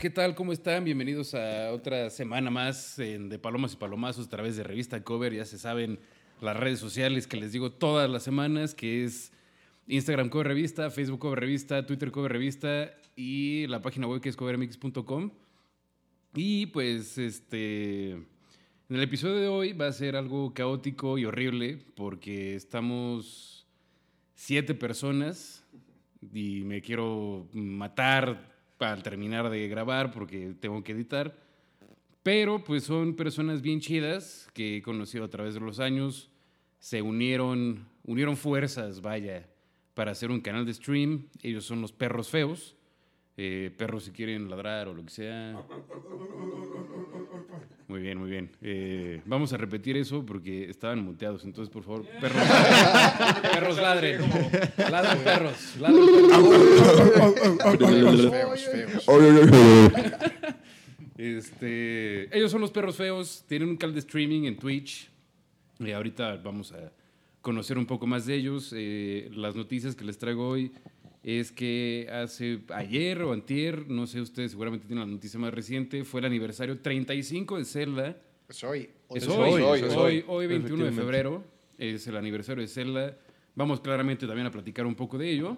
¿Qué tal? ¿Cómo están? Bienvenidos a otra semana más en de Palomas y Palomazos a través de Revista Cover. Ya se saben las redes sociales que les digo todas las semanas, que es Instagram Cover Revista, Facebook Cover Revista, Twitter Cover Revista y la página web que es covermx.com. Y pues este... En el episodio de hoy va a ser algo caótico y horrible porque estamos siete personas y me quiero matar al terminar de grabar porque tengo que editar. Pero pues son personas bien chidas que he conocido a través de los años. Se unieron, unieron fuerzas, vaya, para hacer un canal de stream. Ellos son los perros feos. Eh, perros si quieren ladrar o lo que sea. Muy bien, muy bien. Eh, vamos a repetir eso porque estaban muteados. Entonces, por favor, perros, perros ladren. Ladren perros. Ladren perros. feos, feos. Este, ellos son los perros feos, tienen un canal de streaming en Twitch. Y ahorita vamos a conocer un poco más de ellos. Eh, las noticias que les traigo hoy es que hace ayer o antier, no sé ustedes, seguramente tienen la noticia más reciente, fue el aniversario 35 de Zelda. Es hoy. Es Es hoy, hoy, hoy, es hoy, hoy, 21 de febrero, es el aniversario de Zelda. Vamos claramente también a platicar un poco de ello.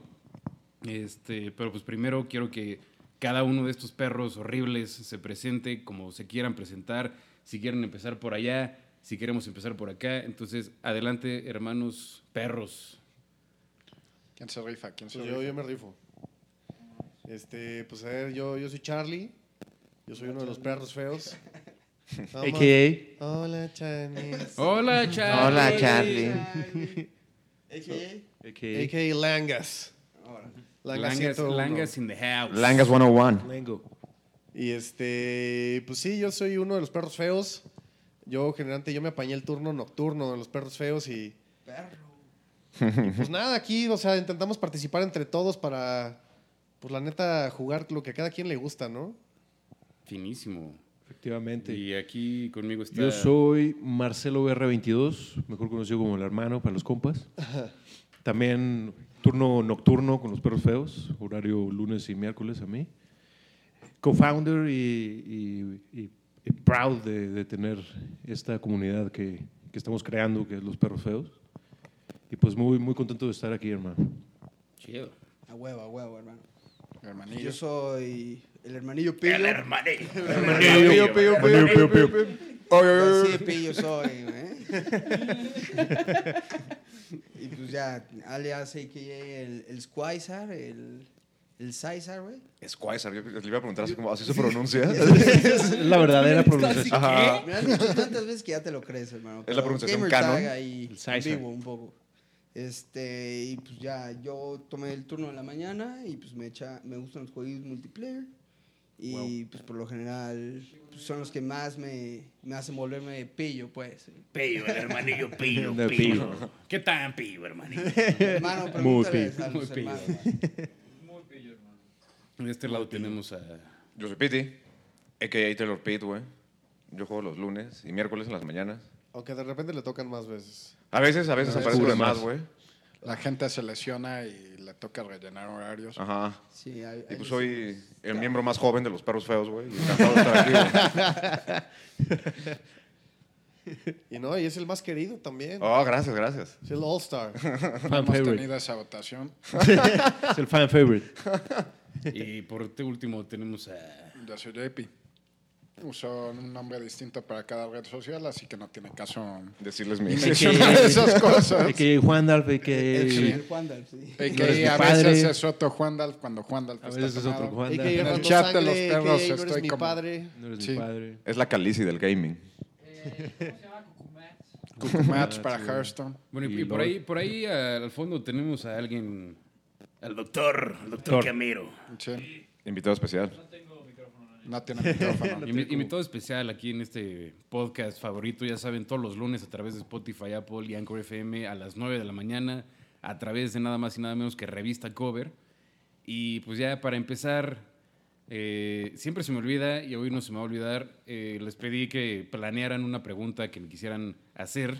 Este, pero pues primero quiero que cada uno de estos perros horribles se presente como se quieran presentar. Si quieren empezar por allá, si queremos empezar por acá. Entonces, adelante, hermanos perros. ¿Quién se rifa? ¿Quién se Pues rifa? yo, yo me rifo. Este, pues a ver, yo, yo soy Charlie. Yo soy uno de los perros feos. AKA. Hola, Charlie. Hola, Charlie. Hola, Charlie. AKA. AKA. AKA Langas. Langas, 101. Langas in the house. Langas 101. Lango. Y este, pues sí, yo soy uno de los perros feos. Yo generalmente yo me apañé el turno nocturno de los perros feos y Perro. Pues nada, aquí, o sea, intentamos participar entre todos para, pues la neta, jugar lo que a cada quien le gusta, ¿no? Finísimo. Efectivamente. Y aquí conmigo está... Yo soy Marcelo BR22, mejor conocido como el hermano para los compas. También turno nocturno con los perros feos, horario lunes y miércoles a mí. Co-founder y, y- y- y proud de, de tener esta comunidad que, que estamos creando, que es los perros feos. Y pues muy, muy contento de estar aquí, hermano. Chido. A huevo, a huevo, hermano. Hermanillo. Yo soy el hermanillo pillo. El hermanillo. Pillo, pillo, pillo, pillo, pillo. Así de pillo soy, ¿eh? y pues ya, alias AKA el, el Squizar, el, el Caesar, güey. Squire, yo le iba a preguntar así, como, ¿así se pronuncia. Es la verdadera pronunciación. Ajá. Me has dicho tantas veces que ya te lo crees, hermano. Es la pronunciación canon. ahí El Caesar. vivo un poco. Este, y pues ya, yo tomé el turno de la mañana y pues me echa, me gustan los juegos multiplayer. Y pues por lo general pues, son los que más me, me hacen volverme pillo, pues. Pillo, el hermanillo pillo, De pillo. ¿Qué tan pillo, hermanillo? Hermano, pregúntales pillo, a los muy pillo. hermanos. De este lado tenemos a... Yo soy Pity, a.k.a. Taylor Pitt, güey. Yo juego los lunes y miércoles en las mañanas. Aunque de repente le tocan más veces. A veces, a veces A veces aparezco de cubre más, más. güey. La gente se lesiona y le toca rellenar horarios. Ajá. Sí, hay- Y pues soy el miembro más joven de los perros feos, güey. y Encantado de estar aquí. Y no, y es el más querido también. Oh, gracias, gracias. Es el All-Star. Fan Hemos favorite. tenido esa votación. Es el fan favorite. Y por este último tenemos a... Yo soy JP. Uso un nombre distinto para cada red social, así que no tiene caso Decirles mi... mencionar esas cosas. AKA Juandalf, El, AKA... el Juandal, sí. AKA, No eres mi a padre. veces es otro Juandalf cuando Juandalf A está veces es otro. Juandalf. AKA En el chat de Sangre, los AKA perros no eres estoy mi como- padre. No eres Sí. mi padre. Es la calici del gaming. Cucumats Ah, para sí. Hearthstone. Bueno, y, Y por ahí, por ahí al fondo tenemos a alguien... Al doctor, al doctor Doctor. Camero. Sí. Invitado especial. No tiene micrófono. Invi- Invitado especial aquí en este podcast favorito, ya saben, todos los lunes a través de Spotify, Apple y Anchor FM a las 9 de la mañana, a través de nada más y nada menos que Revista Cover. Y pues ya para empezar, eh, siempre se me olvida y hoy no se me va a olvidar, eh, les pedí que planearan una pregunta que me quisieran hacer.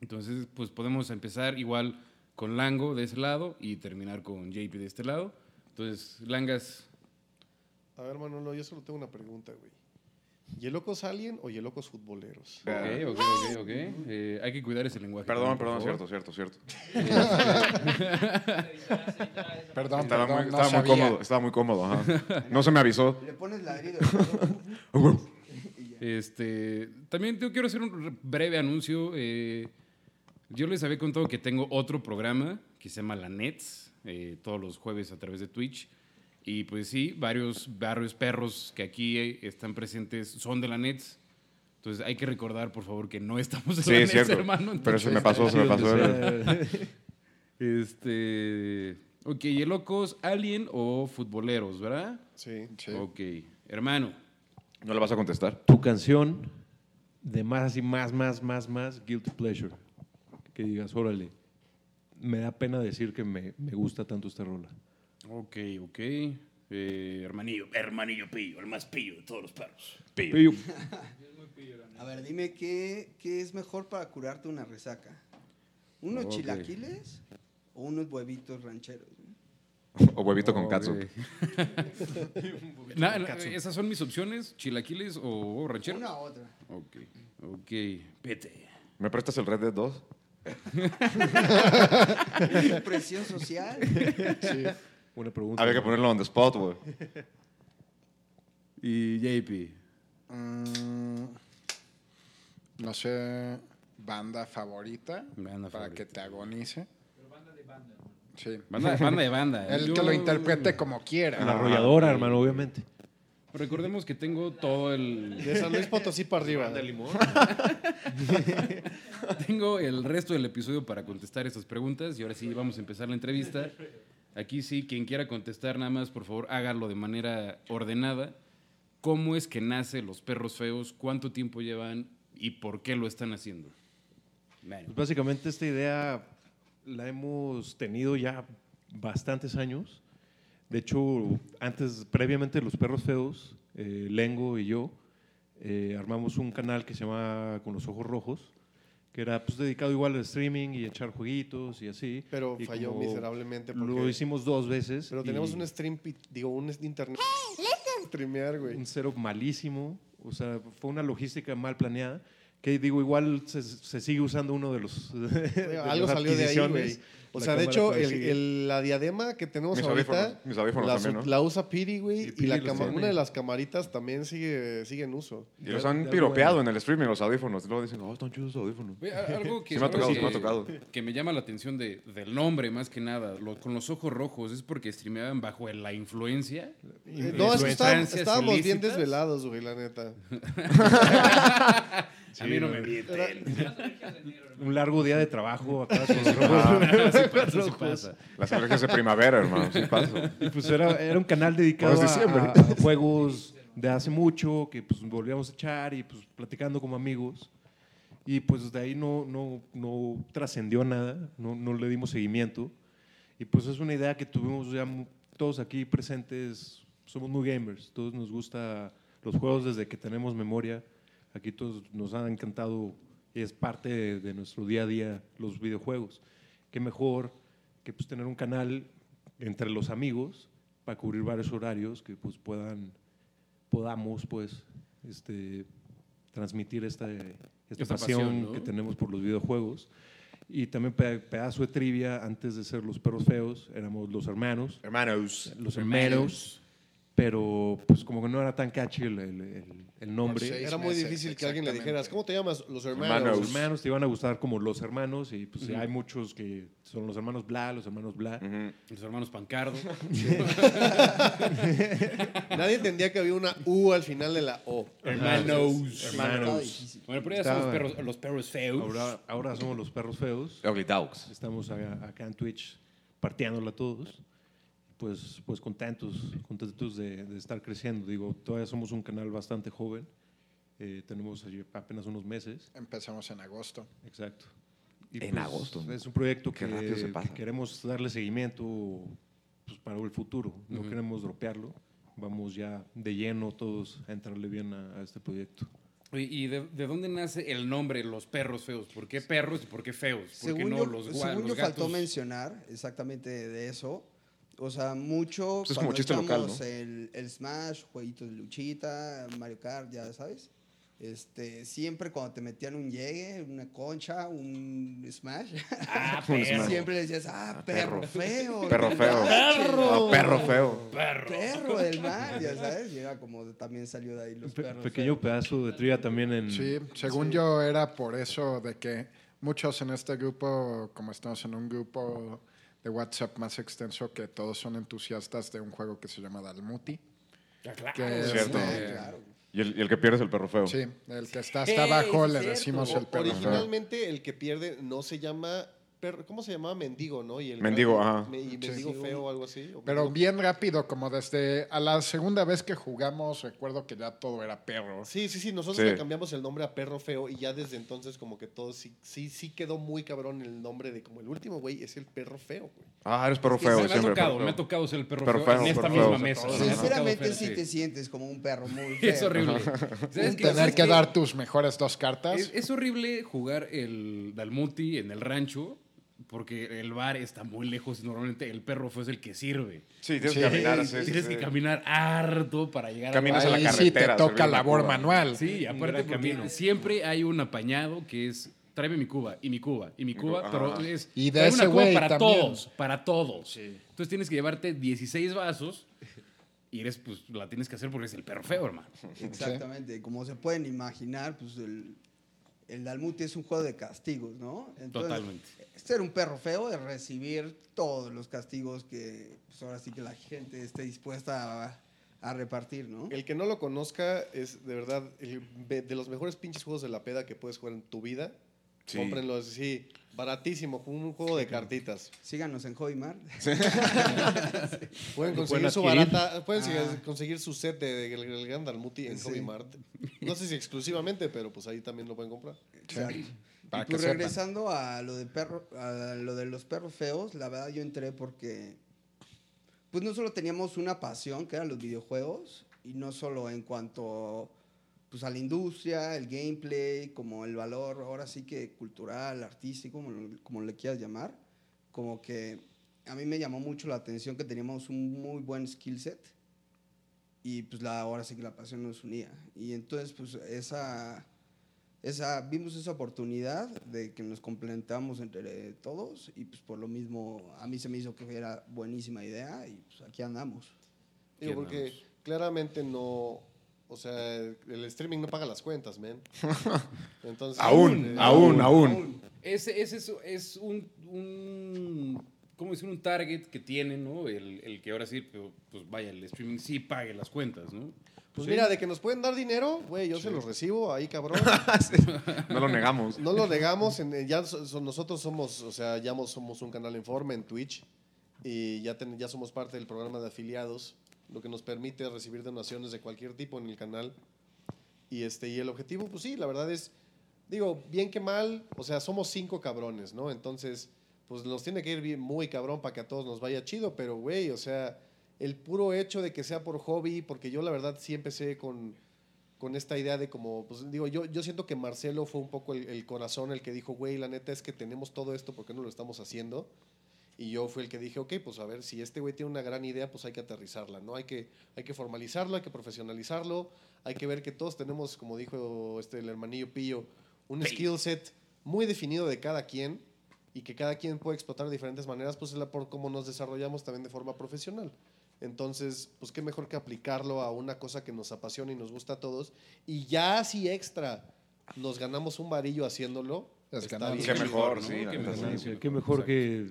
Entonces, pues podemos empezar igual con Lango de ese lado y terminar con JP de este lado. Entonces, Langas, A ver, Manolo, yo solo tengo una pregunta, güey. ¿Yelocos alien o yelocos futboleros? Ok, ok, ok, ok. Eh, hay que cuidar ese lenguaje. Perdón, perdón, cierto, cierto, cierto. Perdón, Estaba, perdón, muy, no estaba muy sabía. cómodo, estaba muy cómodo, ajá. No se me avisó. Le pones ladrido. Este, también te quiero hacer un breve anuncio. eh, yo les había contado que tengo otro programa que se llama La Nets, eh, todos los jueves a través de Twitch. Y pues sí, varios, varios perros que aquí eh, están presentes son de la Nets. Entonces hay que recordar, por favor, que no estamos en Sí, la es Nets, cierto. hermano. Pero se me pasó, se me pasó. Este. Ok, ¿y locos, alien o futboleros, verdad? Sí. Sí. Ok, hermano. ¿No le vas a contestar? tu canción de más así, más, más, más, más, Guilty Pleasure. Que digas, órale, me da pena decir que me, me gusta tanto esta rola. Ok, ok. Eh, hermanillo, hermanillo pillo, el más pillo de todos los perros. Pillo. A ver, dime qué, qué es mejor para curarte una resaca. ¿Unos chilaquiles o unos huevitos rancheros? O huevito con katsu. Na- esas son mis opciones, chilaquiles o ranchero. Una u otra. Ok, ok, vete. ¿Me prestas el Red Dead 2? Presión social. Buena pregunta. Había que ponerlo on the spot, güey. Y JP. Mm, no sé, banda favorita Banda para favorita. que te agonice. Sí. Banda, banda de banda. El Yo- que lo interprete como quiera. La arrolladora, hermano, obviamente. Recordemos que tengo todo el. De San Luis Potosí para arriba. Tengo el resto del episodio para contestar estas preguntas y ahora sí vamos a empezar la entrevista. Aquí sí, quien quiera contestar, nada más, por favor, hágalo de manera ordenada. ¿Cómo es que nace Los Perros Feos? ¿Cuánto tiempo llevan? ¿Y por qué lo están haciendo? Bueno, Pues básicamente esta idea la hemos tenido ya bastantes años. De hecho, antes, previamente Los Perros Feos, eh, Lengo y yo eh, armamos un canal que se llama Con los Ojos Rojos, que era pues, dedicado igual al streaming y echar jueguitos y así. Pero Y falló miserablemente Lo porque- hicimos dos veces. Pero tenemos un stream, digo, un internet. Streamear, güey. un cero malísimo. O sea, fue una logística mal planeada. Que digo, igual se, se sigue usando uno de los. de Algo las salió de ahí, güey. O sea, de hecho, el- el- la diadema que tenemos Mis ahorita audífonos, mis audífonos la, también, la usa Piri, güey, Sí, y la cama- una de las camaritas también sigue, sigue en uso. Y los han piropeado bueno. en el streaming, los audífonos. Luego dicen, oh, están chidos los audífonos. Algo que, Sí me ha tocado, que- sí me ha tocado. que me llama la atención de- del nombre más que nada, lo- con los ojos rojos, ¿es porque streameaban bajo la influencia? Eh, no, es que estábamos, bien desvelados, güey, la neta. a mí no me mienten. Un largo día de trabajo acá con los Ah, sí pasa, sí pasa. Las alergias de primavera, hermano. Sí pasa. Y pues era, era un canal dedicado a, diciembre. a- a juegos de hace mucho, que pues volvíamos a echar y pues platicando como amigos. Y pues de ahí no, no, no trascendió nada, no, no le dimos seguimiento. Y pues es una idea que tuvimos ya todos aquí presentes, somos muy gamers, todos nos gusta los juegos desde que tenemos memoria. Aquí todos nos han encantado y es parte de, de nuestro día a día los videojuegos. Qué mejor que pues tener un canal entre los amigos para cubrir varios horarios que pues puedan podamos pues este transmitir esta, esta, Esta pasión, pasión, ¿no? que tenemos por los videojuegos y también pe- pedazo de trivia antes de ser los perros feos éramos los hermanos Hermanos. los hermanos pero pues como que no era tan catchy el, el- el- el nombre Era muy meses, difícil que alguien le dijeras, ¿cómo te llamas? Los hermanos. Hermanos. los hermanos te iban a gustar como los hermanos y pues hay muchos que son los hermanos bla los hermanos bla. Los hermanos Pancardo. Nadie entendía que había una U al final de la O. Hermanos. Hermanos. Bueno, pero ya son los Estaba- perros, los perros feos. ahora, ahora somos los perros feos Ugly Dogs. Estamos acá, acá en Twitch partiéndola todos. Pues, pues contentos, contentos de, de estar creciendo. Digo, todavía somos un canal bastante joven. Eh, tenemos allí apenas unos meses. Empezamos en agosto. Exacto. Y En agosto. Es un proyecto Qué que, queremos darle seguimiento pues, para el futuro. No queremos dropearlo. Vamos ya de lleno todos a entrarle bien a, a este proyecto. Oye, ¿Y de, de dónde nace el nombre Los Perros Feos? ¿Por qué perros y por qué feos? ¿Por qué Según, no yo, los, según los yo faltó mencionar exactamente de eso, O sea, mucho Pues es como cuando chiste local, el, el Smash, jueguitos de luchita, Mario Kart, ya sabes. Este, siempre cuando te metían un llegue, una concha, un Smash, Ah, Un perro. Siempre le decías, ah, Ah, perro, perro. feo. Perro feo. manches, Ah, perro feo. Perro. Perro del mal, ya sabes. Y era como también salió de ahí los Pe- perros. pequeño feos. pedazo de trivia también en... Sí, según yo era por eso de que muchos en este grupo, como estamos en un grupo de WhatsApp más extenso, que todos son entusiastas de un juego que se llama Dalmuti. Ya, claro. Que es Cierto. de- Claro. Y el, y el que pierde es el perro feo. Sí, el que está hasta abajo le decimos el perro feo. Originalmente el que pierde no se llama perro, ¿cómo se llamaba? Mendigo, ¿no? Y el Mendigo, ajá. me- y mendigo feo o algo así. o Pero mendigo- bien rápido, como desde a la segunda vez que jugamos, recuerdo que ya todo era perro. Sí, sí, sí, nosotros Sí. le cambiamos el nombre a Perro Feo y ya desde entonces como que todo sí, sí, sí quedó muy cabrón el nombre de como el último güey es el Perro Feo, güey. Ah, eres perro feo. me ha tocado, me ha tocado ser el perro, Perro feo, feo, en esta misma feo. mesa. Sí, Sinceramente sí sí. te sientes como un perro muy feo. Es horrible. Tener ¿Sabes que dar tus mejores dos cartas. Es, es horrible jugar el Dalmuti en el rancho porque el bar está muy lejos y normalmente el perro fue el que sirve. Sí, tienes Sí, que caminar. sí, sí, Tienes sí. que caminar harto para llegar Caminas a la sí te carretera, toca servir una labor manual. Sí, aparte camino. siempre hay un apañado que es tráeme mi cuba y mi cuba y mi cuba, pero es Y de ese una cuba para también. todos, para todos. Entonces tienes que llevarte 16 vasos y eres pues la tienes que hacer porque es el perro feo, hermano. Exactamente. Como se pueden imaginar, pues el, el Dalmuti es un juego de castigos, ¿no? Entonces, Totalmente. Ser un perro feo es recibir todos los castigos que pues ahora sí que la gente esté dispuesta a, a repartir, ¿no? El que no lo conozca es de verdad el- de los mejores pinches juegos de la peda que puedes jugar en tu vida. Sí. Cómprenlo, es sí, baratísimo, como un juego de cartitas. Síganos en Hobimar. Pueden Lo conseguir pueden su barata, pueden Ah. conseguir su set de, de, el- el Gran Dalmuti en Sí. Hobby Mart. No sé si exclusivamente, pero pues ahí también lo pueden comprar. Exacto. Y pues sepan. regresando a lo de perro, a lo de los perros feos, la verdad yo entré porque pues no solo teníamos una pasión que eran los videojuegos y no solo en cuanto pues a la industria, el gameplay, como el valor ahora sí que cultural, artístico, como, lo- como le quieras llamar, como que a mí me llamó mucho la atención que teníamos un muy buen skill set y pues la, ahora sí que la pasión nos unía. Y entonces pues esa, esa, vimos esa oportunidad de que nos complementamos entre todos y pues por lo mismo a mí se me hizo que era buenísima idea y pues aquí andamos. Digo, porque andamos. claramente no, o sea, el streaming no paga las cuentas, man. Entonces, Aún, eh, aún, aún. Ese, ese es, es un, un, ¿cómo decir? Un target que tiene, ¿no? El, el que ahora sí, pues, pues vaya, el streaming sí pague las cuentas, ¿no? Pues Sí. mira, de que nos pueden dar dinero, güey, yo se los recibo ahí, cabrón. No lo negamos. No lo negamos, en- ya so- so- nosotros somos, o sea, ya mo- somos un canal en forma en Twitch y ya, ten- ya somos parte del programa de afiliados, lo que nos permite recibir donaciones de cualquier tipo en el canal. Y, este, y el objetivo, pues sí, la verdad es, digo, bien que mal, o sea, somos cinco cabrones, ¿no? Entonces, pues nos tiene que ir muy cabrón para que a todos nos vaya chido, pero güey, o sea, el puro hecho de que sea por hobby, porque yo la verdad sí empecé con, con esta idea de como, pues digo, yo, yo siento que Marcelo fue un poco el, el corazón el que dijo, güey, la neta es que tenemos todo esto, ¿por qué no lo estamos haciendo? Y yo fui el que dije, ok, pues a ver, si este güey tiene una gran idea, pues hay que aterrizarla, ¿no? Hay que, hay que formalizarlo, hay que profesionalizarlo, hay que ver que todos tenemos, como dijo este, el hermanillo Pillo, un skill set muy definido de cada quien y que cada quien puede explotar de diferentes maneras, pues es la por cómo nos desarrollamos también de forma profesional. Entonces, pues qué mejor que aplicarlo a una cosa que nos apasiona y nos gusta a todos. Y ya si extra nos ganamos un varillo haciéndolo, Es está ganar. bien. Qué mejor, sí, Qué mejor. que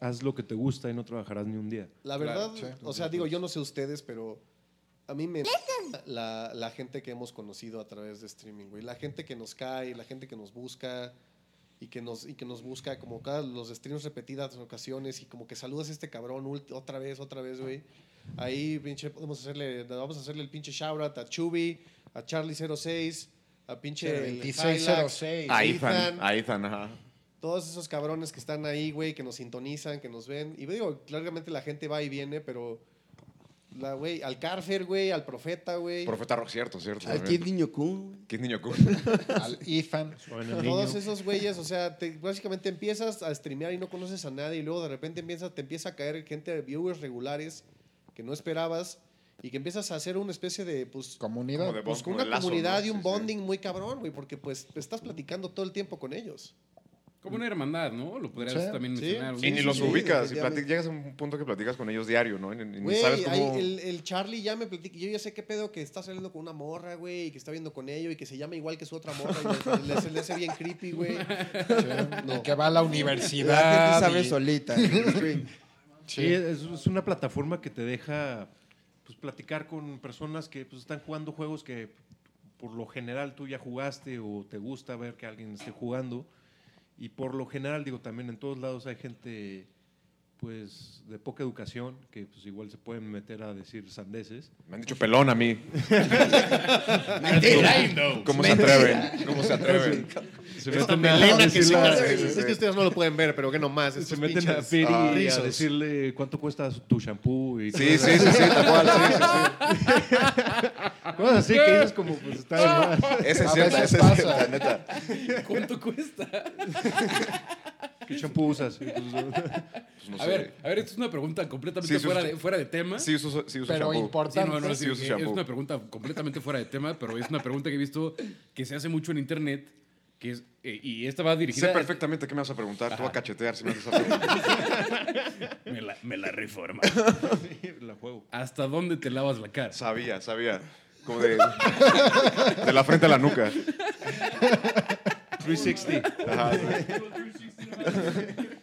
haz lo que te gusta y no trabajarás ni un día. La Claro, verdad, sí. o sea, digo, yo no sé ustedes, pero a mí me la, la gente que hemos conocido a través de streaming, güey. La gente que nos cae, la gente que nos busca y que nos, y que nos busca como cada los streams repetidas ocasiones y como que saludas a este cabrón otra vez, otra vez, güey. Ahí, pinche, podemos hacerle, vamos a hacerle el pinche shoutout a Chubi, a Charlie06, a pinche el Hylax, 2606. A Ethan. Ethan, a Ethan, ajá. Todos esos cabrones que están ahí, güey, que nos sintonizan, que nos ven. Y digo, claramente la gente va y viene, pero La, güey, al Carfer, güey, al Profeta, güey. Profeta Rock, cierto, cierto. Al. Kid Niño Kun. Kid Niño Cool. Al. Suena Todos esos güeyes, o sea, te- básicamente empiezas a streamear y no conoces a nadie y luego de repente empieza, te empieza a caer gente de viewers regulares que no esperabas y que empiezas a hacer una especie de, pues, Comunidad. Como de pues, como una de lazo, comunidad ¿no? y un Sí, sí. bonding muy cabrón, güey, porque pues estás platicando todo el tiempo con ellos. Como una hermandad, ¿no? Lo podrías Sí, también sí. mencionar. Y ni sí, los sí, ubicas. y definitivamente. plati- llegas a un punto que platicas con ellos diario, ¿no? Y, y ni Güey, sabes cómo... el, el Charlie ya me platica, yo ya sé qué pedo que está saliendo con una morra, güey, y que está viendo con ello y que se llama igual que su otra morra y le, le- le hace bien creepy, güey. Y que va a la La universidad. gente sabe y- solita. Sí, es, es una plataforma que te deja pues, platicar con personas que pues, están jugando juegos que por lo general tú ya jugaste o te gusta ver que alguien esté jugando. Y por lo general, digo, también en todos lados hay gente pues de poca educación que pues igual se pueden meter a decir sandeces. Me han dicho pelón a mí. ¿Cómo se atreven? ¿Cómo se atreven? Se meten a decirle- Es que ustedes no lo pueden ver, pero que nomás. se meten a Piri ah, a decirle cuánto cuesta tu shampoo y Sí, sí, sí, sí, tal cual. Sí, sí, cosas así que dices como pues está de más. Esa es cierta, esa es cierta, neta. ¿Cuánto cuesta? ¿Qué shampoo usas? Pues, Pues no A sé. ver, a ver, esto es una pregunta completamente Sí, fuera, de, fuera de tema. Sí uso, sí uso Pero shampoo. Sí, importante. no, no, Sí, sí, uso es una pregunta completamente fuera de tema, pero es una pregunta que he visto que se hace mucho en internet, que es, eh, y esta va dirigida... Sé perfectamente qué me vas a preguntar. Tú Ajá. vas a cachetear si me haces esa pregunta. Me la, me la reforma. la juego. ¿Hasta dónde te lavas la cara? Sabía, sabía. Como de, de la frente a la nuca. 360. Ajá,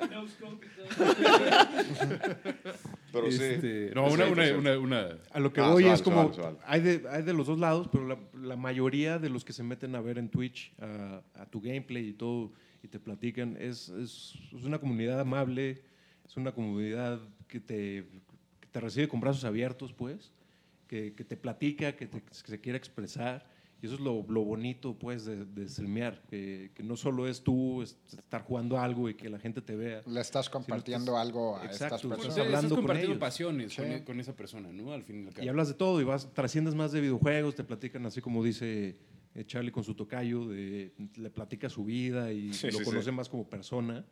Pero sí. Este, no, Es una, una, una, una- A lo que Ah, voy se vale, es como, hay, de, hay de los dos lados, pero la, la mayoría de los que se meten a ver en Twitch a, a tu gameplay y todo, y te platican, es, es, es una comunidad amable, es una comunidad que te, que te recibe con brazos abiertos, pues, que, que te platica, que, te- que se quiere expresar. Y eso es lo, lo bonito, pues, de, de streamear, que, que no solo es tú es- estar jugando algo y que la gente te vea. Le estás compartiendo estás- algo a Exacto, estas estás Pues, personas. estás hablando con compartiendo ellos. pasiones Sí. con, con esa persona, ¿no? Al fin y al cabo. Y hablas de todo y vas, trasciendes más de videojuegos, te platican así como dice eh, Charlie con su tocayo, de, le platica su vida y Sí, lo sí, conoce sí. más como persona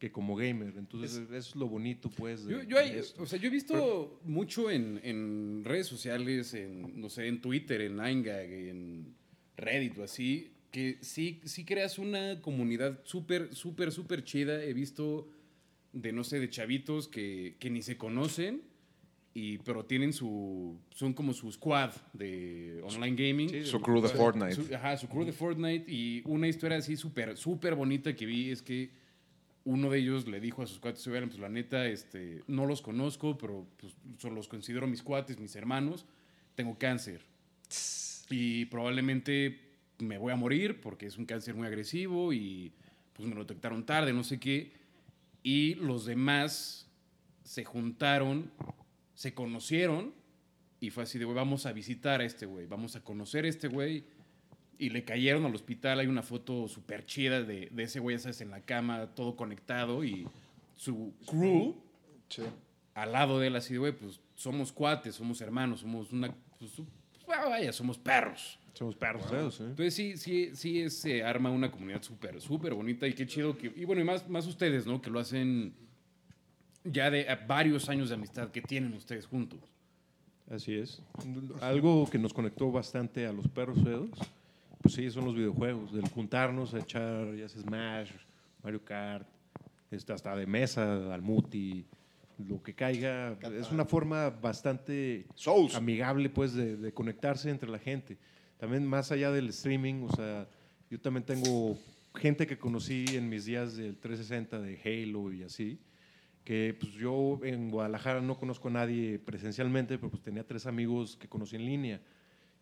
que como gamer. Entonces, eso es lo bonito, pues. de- Yo, yo, hay- de esto. o sea, yo he visto mucho en, en redes sociales, en, no sé, en Twitter, en 9gag, en Reddit o así, que sí, sí creas una comunidad súper, súper, súper chida. He visto de, no sé, de chavitos que, que ni se conocen, y, pero tienen su, son como su squad de online gaming. Su crew de Fortnite. Su, ajá, su crew de Fortnite. Y una historia así súper, súper bonita que vi es que uno de ellos le dijo a sus cuates, pues la neta, este, no los conozco, pero pues, los considero mis cuates, mis hermanos. Tengo cáncer. Y probablemente me voy a morir porque es un cáncer muy agresivo y pues me lo detectaron tarde, no sé qué. Y los demás se juntaron, se conocieron y fue así de, güey, vamos a visitar a este güey, vamos a conocer a este güey. Y le cayeron al hospital, hay una foto súper chida de, de ese güey, sabes, en la cama, todo conectado y su crew Sí. al lado de él así de, güey, pues somos cuates, somos hermanos, somos una, pues, su- vaya, somos perros. Somos perros feos, ¿eh? Entonces sí, sí, sí se arma una comunidad súper, súper bonita y qué chido que, y bueno, y más, más ustedes, ¿no? Que lo hacen ya de varios años de amistad que tienen ustedes juntos. Así es. Algo que nos conectó bastante a los perros feos, pues sí, son los videojuegos, del juntarnos a echar, ya sea Smash, Mario Kart, este, hasta de mesa, al muti, lo que caiga. Es una forma bastante Souls. amigable, pues, de, de conectarse entre la gente. También más allá del streaming, o sea, yo también tengo gente que conocí en mis días del 360 de Halo y así, que pues yo en Guadalajara no conozco a nadie presencialmente, pero pues tenía tres amigos que conocí en línea.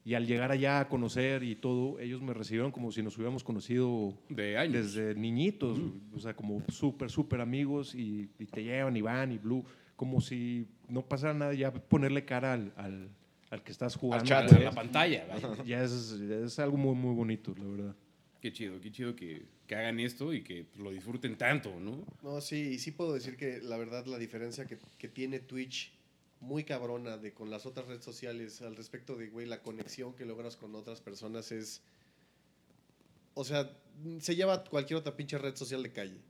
Y al llegar allá a conocer y todo, ellos me recibieron como si nos hubiéramos conocido De años. desde niñitos, o sea, como súper, súper amigos y, y te llevan y van y Blue, como si no pasara nada, ya ponerle cara al, al, al que estás jugando. chat. pues, en la pantalla, vaya. ya es, es algo muy, muy bonito, la verdad. Qué chido, qué chido que, que hagan esto y que lo disfruten tanto, ¿no? No, sí, y sí puedo decir que la verdad la diferencia que, que tiene Twitch muy cabrona de con las otras redes sociales al respecto de, güey, la conexión que logras con otras personas es... O sea, se lleva cualquier otra pinche red social de calle.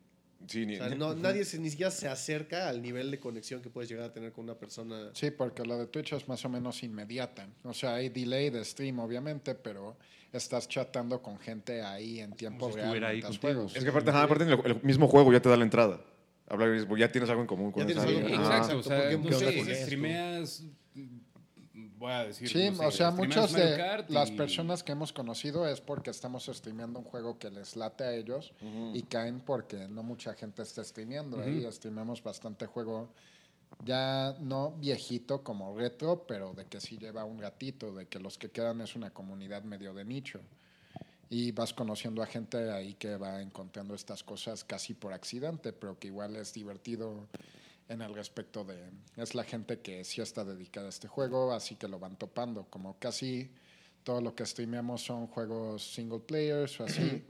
Sí, ni, O sea, no, nadie se, ni siquiera se acerca al nivel de conexión que puedes llegar a tener con una persona. Sí, porque lo de Twitch es más o menos inmediata. O sea, hay delay de stream, obviamente, pero estás chatando con gente ahí en tiempo Como real. ahí. Es que aparte, el, el mismo juego ya te da la entrada. Hablar, y ya tienes algo en común con Ya esa alguien. Exacto, o sea, porque no muchas sé, veces- streameas, voy a decir, Sí, no sé, o sea, muchas de las y- personas que hemos conocido es porque estamos streameando un juego que les late a ellos y caen porque no mucha gente está streameando. Ahí streameamos bastante juego ya no viejito como retro, pero de que sí lleva un gatito, de que los que quedan es una comunidad medio de nicho. Y vas conociendo a gente ahí que va encontrando estas cosas casi por accidente, pero que igual es divertido en el respecto de... Es la gente que sí está dedicada a este juego, así que lo van topando. Como casi todo lo que streameamos son juegos single players o así,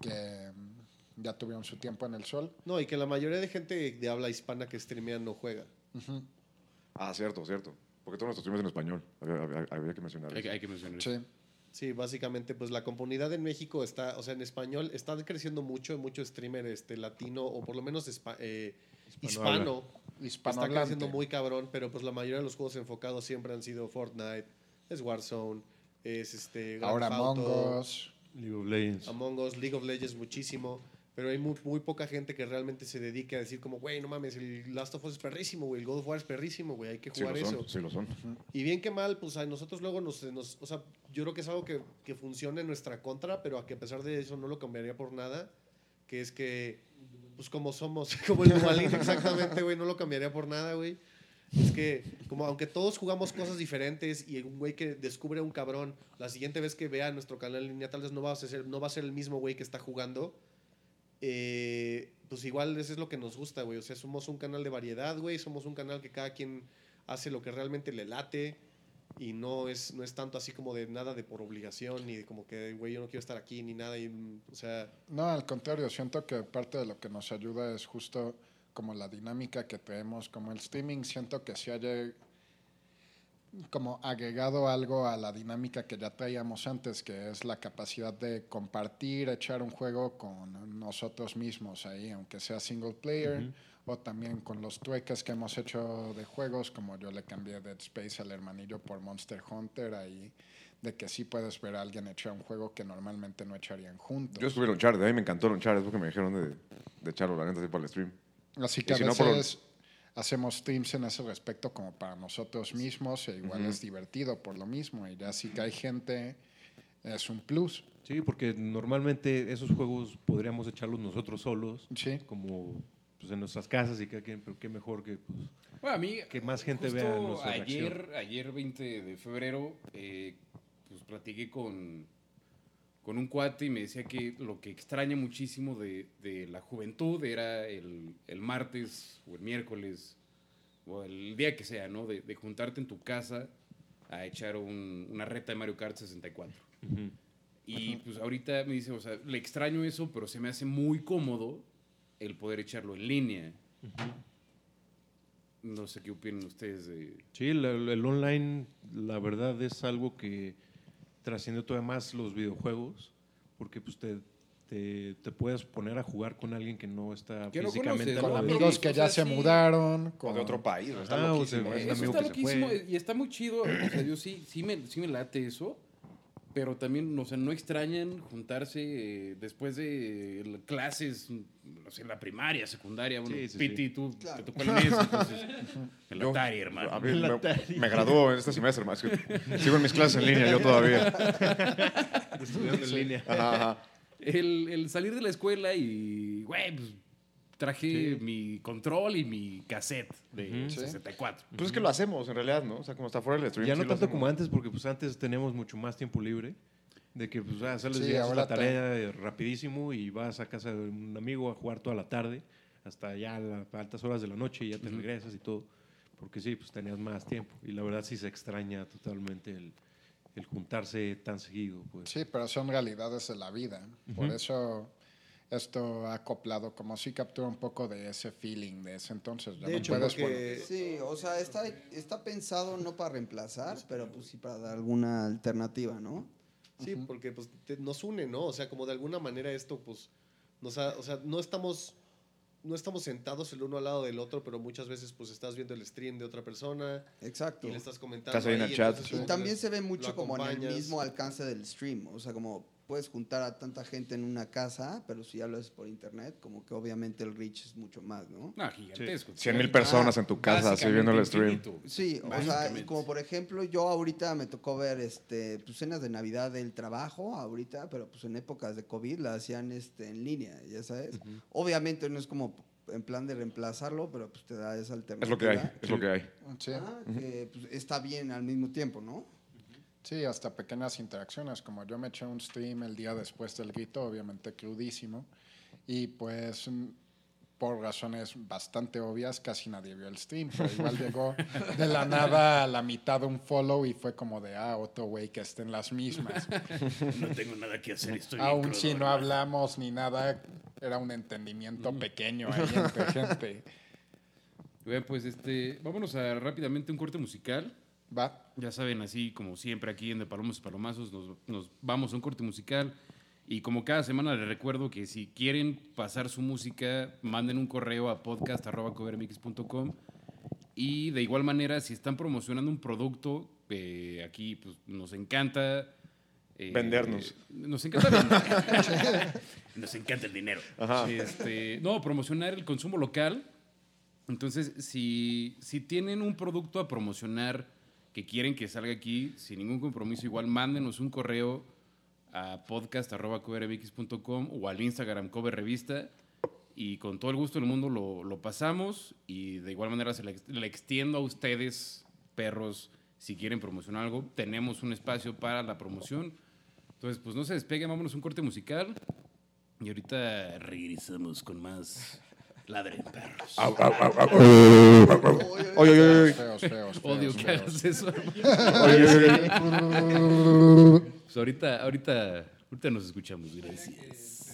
que mm, ya tuvieron su tiempo en el sol. No, y que la mayoría de gente de habla hispana que streamea no juega. Ah, cierto, cierto. Porque todos nuestros streamers en español. Había, había- había que mencionar Hay, hay que mencionar eso. Sí. Sí, básicamente, pues la comunidad en México está, o sea, en español está creciendo mucho, mucho streamer este, latino, o por lo menos espa- eh, hispano, está Hispanohablante. creciendo muy cabrón, pero pues la mayoría de los juegos enfocados siempre han sido Fortnite, es Warzone, es este... Grand Ahora Among Us. League of Legends. Among Us, League of Legends muchísimo, pero hay muy, muy poca gente que realmente se dedique a decir como, güey, no mames, el Last of Us es perrísimo, güey, el God of War es perrísimo, güey, hay que Sí jugar lo eso. son, sí lo son. Y bien que mal, pues a nosotros luego nos, nos- o sea, yo creo que es algo que, que funciona en nuestra contra, pero a que a pesar de eso no lo cambiaría por nada, que es que, pues como somos, como el Duvalín exactamente, güey, no lo cambiaría por nada, güey. Es que, como aunque todos jugamos cosas diferentes y un güey que descubre a un cabrón, la siguiente vez que vea nuestro canal en línea, tal vez no va a ser, no va a ser el mismo güey que está jugando. Eh, pues igual eso es lo que nos gusta, güey. O sea, somos un canal de variedad, güey. Somos un canal que cada quien hace lo que realmente le late y no es, no es tanto así como de nada de por obligación ni de como que, güey, yo no quiero estar aquí ni nada. Y, o sea, No, al contrario, siento que parte de lo que nos ayuda es justo como la dinámica que tenemos, como el streaming, siento que se haya como agregado algo a la dinámica que ya traíamos antes, que es la capacidad de compartir, echar un juego con nosotros mismos ahí, aunque sea single player, o también con los trueques que hemos hecho de juegos, como yo le cambié Dead Space al hermanillo por Monster Hunter, ahí de que sí puedes ver a alguien echar un juego que normalmente no echarían juntos. Yo estuve en Uncharted, a mí me encantó Uncharted, es porque me dijeron de, de echarlo, la neta, así para el stream. Así que Y a si no, por- veces hacemos streams en ese respecto como para nosotros mismos e igual es divertido por lo mismo y ya sí que hay gente es un plus. Sí, porque normalmente esos juegos podríamos echarlos nosotros solos, Sí. como pues, en nuestras casas y quien, pero qué mejor que pues, Bueno, a mí, Que más gente justo vea nuestra ayer, ayer 20 de febrero, eh, pues platiqué con, con un cuate y me decía que lo que extraña muchísimo de, de la juventud era el, el martes o el miércoles o el día que sea, ¿no? De, de juntarte en tu casa a echar un- una reta de Mario Kart 64. Y pues ahorita me dice, o sea, le extraño eso, pero se me hace muy cómodo el poder echarlo en línea. No sé qué opinan ustedes de... Sí, el, el online, la verdad, es algo que trasciende todavía más los videojuegos, porque pues te, te, te puedes poner a jugar con alguien que no está Que no físicamente conoces, Con amigos Sí, que o ya sea, se sí. mudaron. O Con... de otro país, está Ah, o loquísimo. sea, ¿eh? un Eso amigo está que se loquísimo fue. y está muy chido. O sea, yo sí, sí, me, sí me late eso. Pero también, o sea, no extrañan juntarse eh, después de eh, clases, no sé, la primaria, secundaria. Bueno, Sí, sí, Piti, sí. tú Claro. te tocó el entonces, el Yo- Atari, hermano. A mí me, me graduó en este semestre, más que sigo en mis clases en línea yo todavía. Estudiando en línea. Ajá, ajá. El, el salir de la escuela y, güey, pues, traje mi control y mi cassette de Ujú. Sí. 64. Pues es que lo hacemos en realidad, ¿no? O sea, como está fuera del stream. Ya sí no tanto como antes, porque pues antes teníamos mucho más tiempo libre. De que pues ah, sales Sí, y haces ahora la tarea rapidísimo y vas a casa de un amigo a jugar toda la tarde hasta ya las altas horas de la noche y ya te regresas y todo. Porque sí, pues tenías más tiempo. Y la verdad sí se extraña totalmente el, el juntarse tan seguido. Pues. Sí, pero son realidades de la vida. Por eso esto acoplado, como si captura un poco de ese feeling de ese entonces. Ya De no hecho, puedes porque- Sí, o sea, está, está pensado no para reemplazar, pero pues sí para dar alguna alternativa, ¿no? Sí, porque pues, te- nos une, ¿no? O sea, como de alguna manera esto, pues, nos ha- o sea, no estamos, no estamos sentados el uno al lado del otro, pero muchas veces pues estás viendo el stream de otra persona Exacto. y le estás comentando. Estás ahí en el chat. entonces, Y también se ve mucho como en el mismo alcance del stream. O sea, como puedes juntar a tanta gente en una casa, pero si ya lo haces por internet, como que obviamente el reach es mucho más, ¿no? No, gigantesco. 100 mil personas en tu casa, así viendo el stream. Infinito. Sí, o sea, como por ejemplo, yo ahorita me tocó ver este, pues, cenas de Navidad del trabajo, ahorita, pero pues en épocas de COVID la hacían este, en línea, ya sabes. Obviamente no es como en plan de reemplazarlo, pero pues te da esa alternativa. Es lo que hay, es lo que hay. Sí, Ajá, que pues, está bien al mismo tiempo, ¿no? Sí, hasta pequeñas interacciones, como yo me eché un stream el día después del grito, obviamente crudísimo, y pues mm, por razones bastante obvias casi nadie vio el stream, pero igual llegó de la nada a la mitad un follow y fue como de, ah, otro güey que esté en las mismas. No tengo nada que hacer, estoy Aún si no hablamos ni nada, era un entendimiento pequeño ahí entre gente. Bueno, pues este, vámonos a rápidamente un corte musical. Va. Ya saben, así como siempre aquí en De Palomos y Palomazos, nos, nos vamos a un corte musical. Y como cada semana les recuerdo que si quieren pasar su música, manden un correo a podcast.covermix.com. Y de igual manera, si están promocionando un producto, eh, aquí pues, nos encanta. eh, Vendernos. nos encanta vender. nos encanta el dinero. Ajá. Este, no, promocionar el consumo local. Entonces, si, si tienen un producto a promocionar que quieren que salga aquí sin ningún compromiso, igual mándenos un correo a podcast.covermx.com o al Instagram Cover Revista y con todo el gusto del mundo lo, lo pasamos y de igual manera se le, extiendo a ustedes, perros, si quieren promocionar algo. Tenemos un espacio para la promoción. Entonces, pues no se despeguen, vámonos un corte musical y ahorita regresamos con más Ladren Perros. Oye, oye, oye. Feos, feos, feos, Odio que feos. hagas eso, hermano. Oye, oye, oye. Pues ahorita, ahorita, ahorita nos escuchamos, gracias.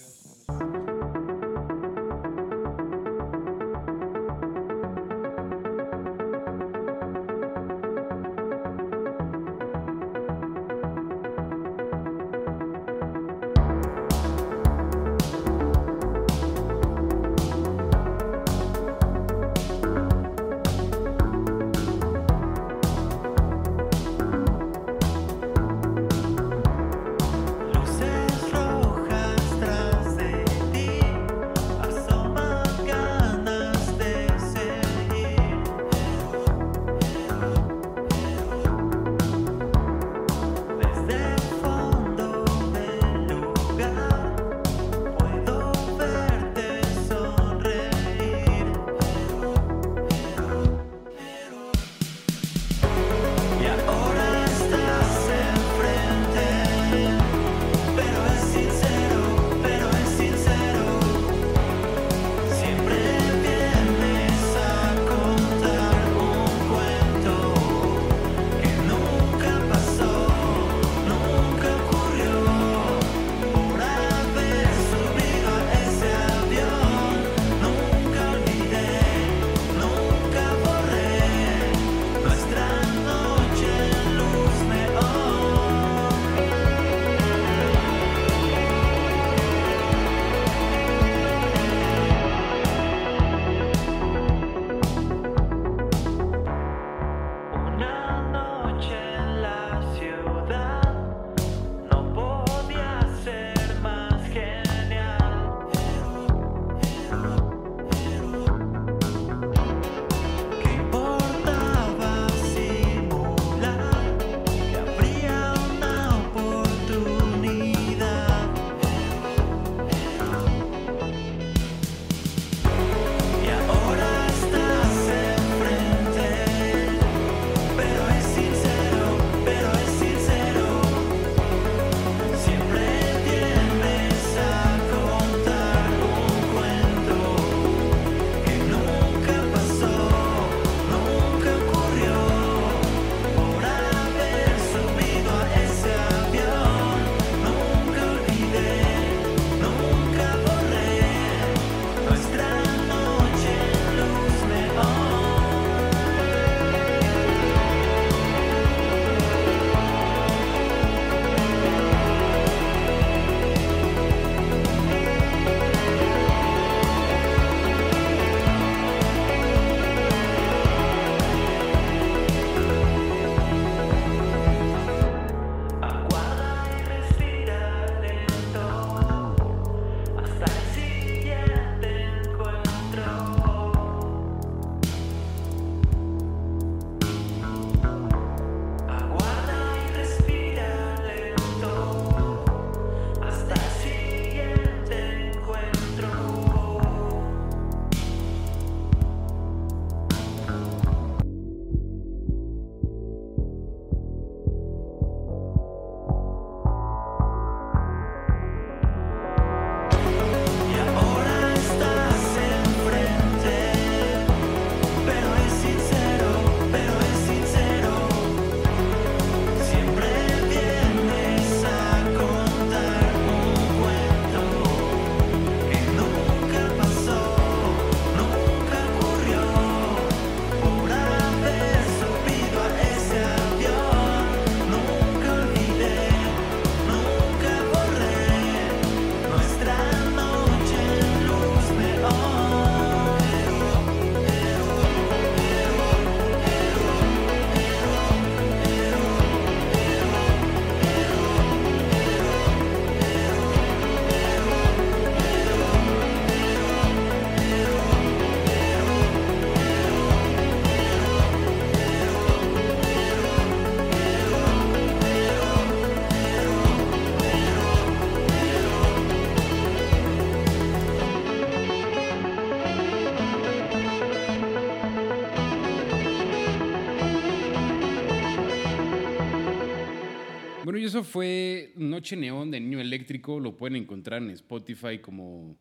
Maravilloso fue Noche Neón de Niño Eléctrico. Lo pueden encontrar en Spotify como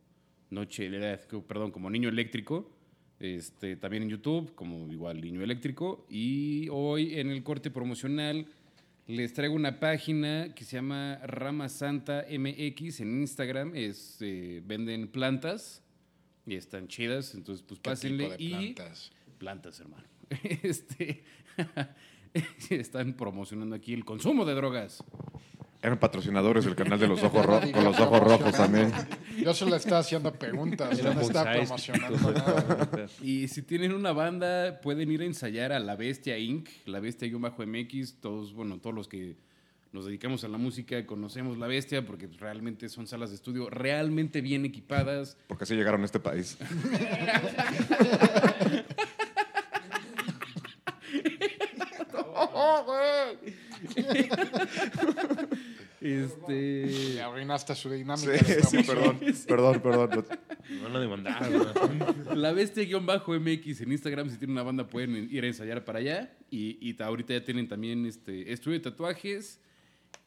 Noche, perdón, como Niño Eléctrico. Este, también en YouTube, como igual Niño Eléctrico. Y hoy en el corte promocional les traigo una página que se llama Rama Santa MX en Instagram. Es, eh, venden plantas y están chidas. Entonces, pues ¿Qué pásenle. tipo de y plantas? plantas, hermano. Este, están promocionando aquí el consumo de drogas. Eran patrocinadores del canal de los ojos, ro- Nadie con los ojos rojos también. Yo solo estaba haciendo preguntas, no estaba promocionando nada. Y si tienen una banda, pueden ir a ensayar a La Bestia Inc., La Bestia-MX. Todos, bueno, todos los que nos dedicamos a la música conocemos La Bestia porque realmente son salas de estudio realmente bien equipadas. Porque así llegaron a este país. Este. Me arruinaste su dinámica. Sí, de sí, perdón, perdón, perdón. Me van a demandar. güey. La Bestia-MX en Instagram, si tienen una banda, pueden ir a ensayar para allá. Y, y ta- ahorita ya tienen también este estudio de tatuajes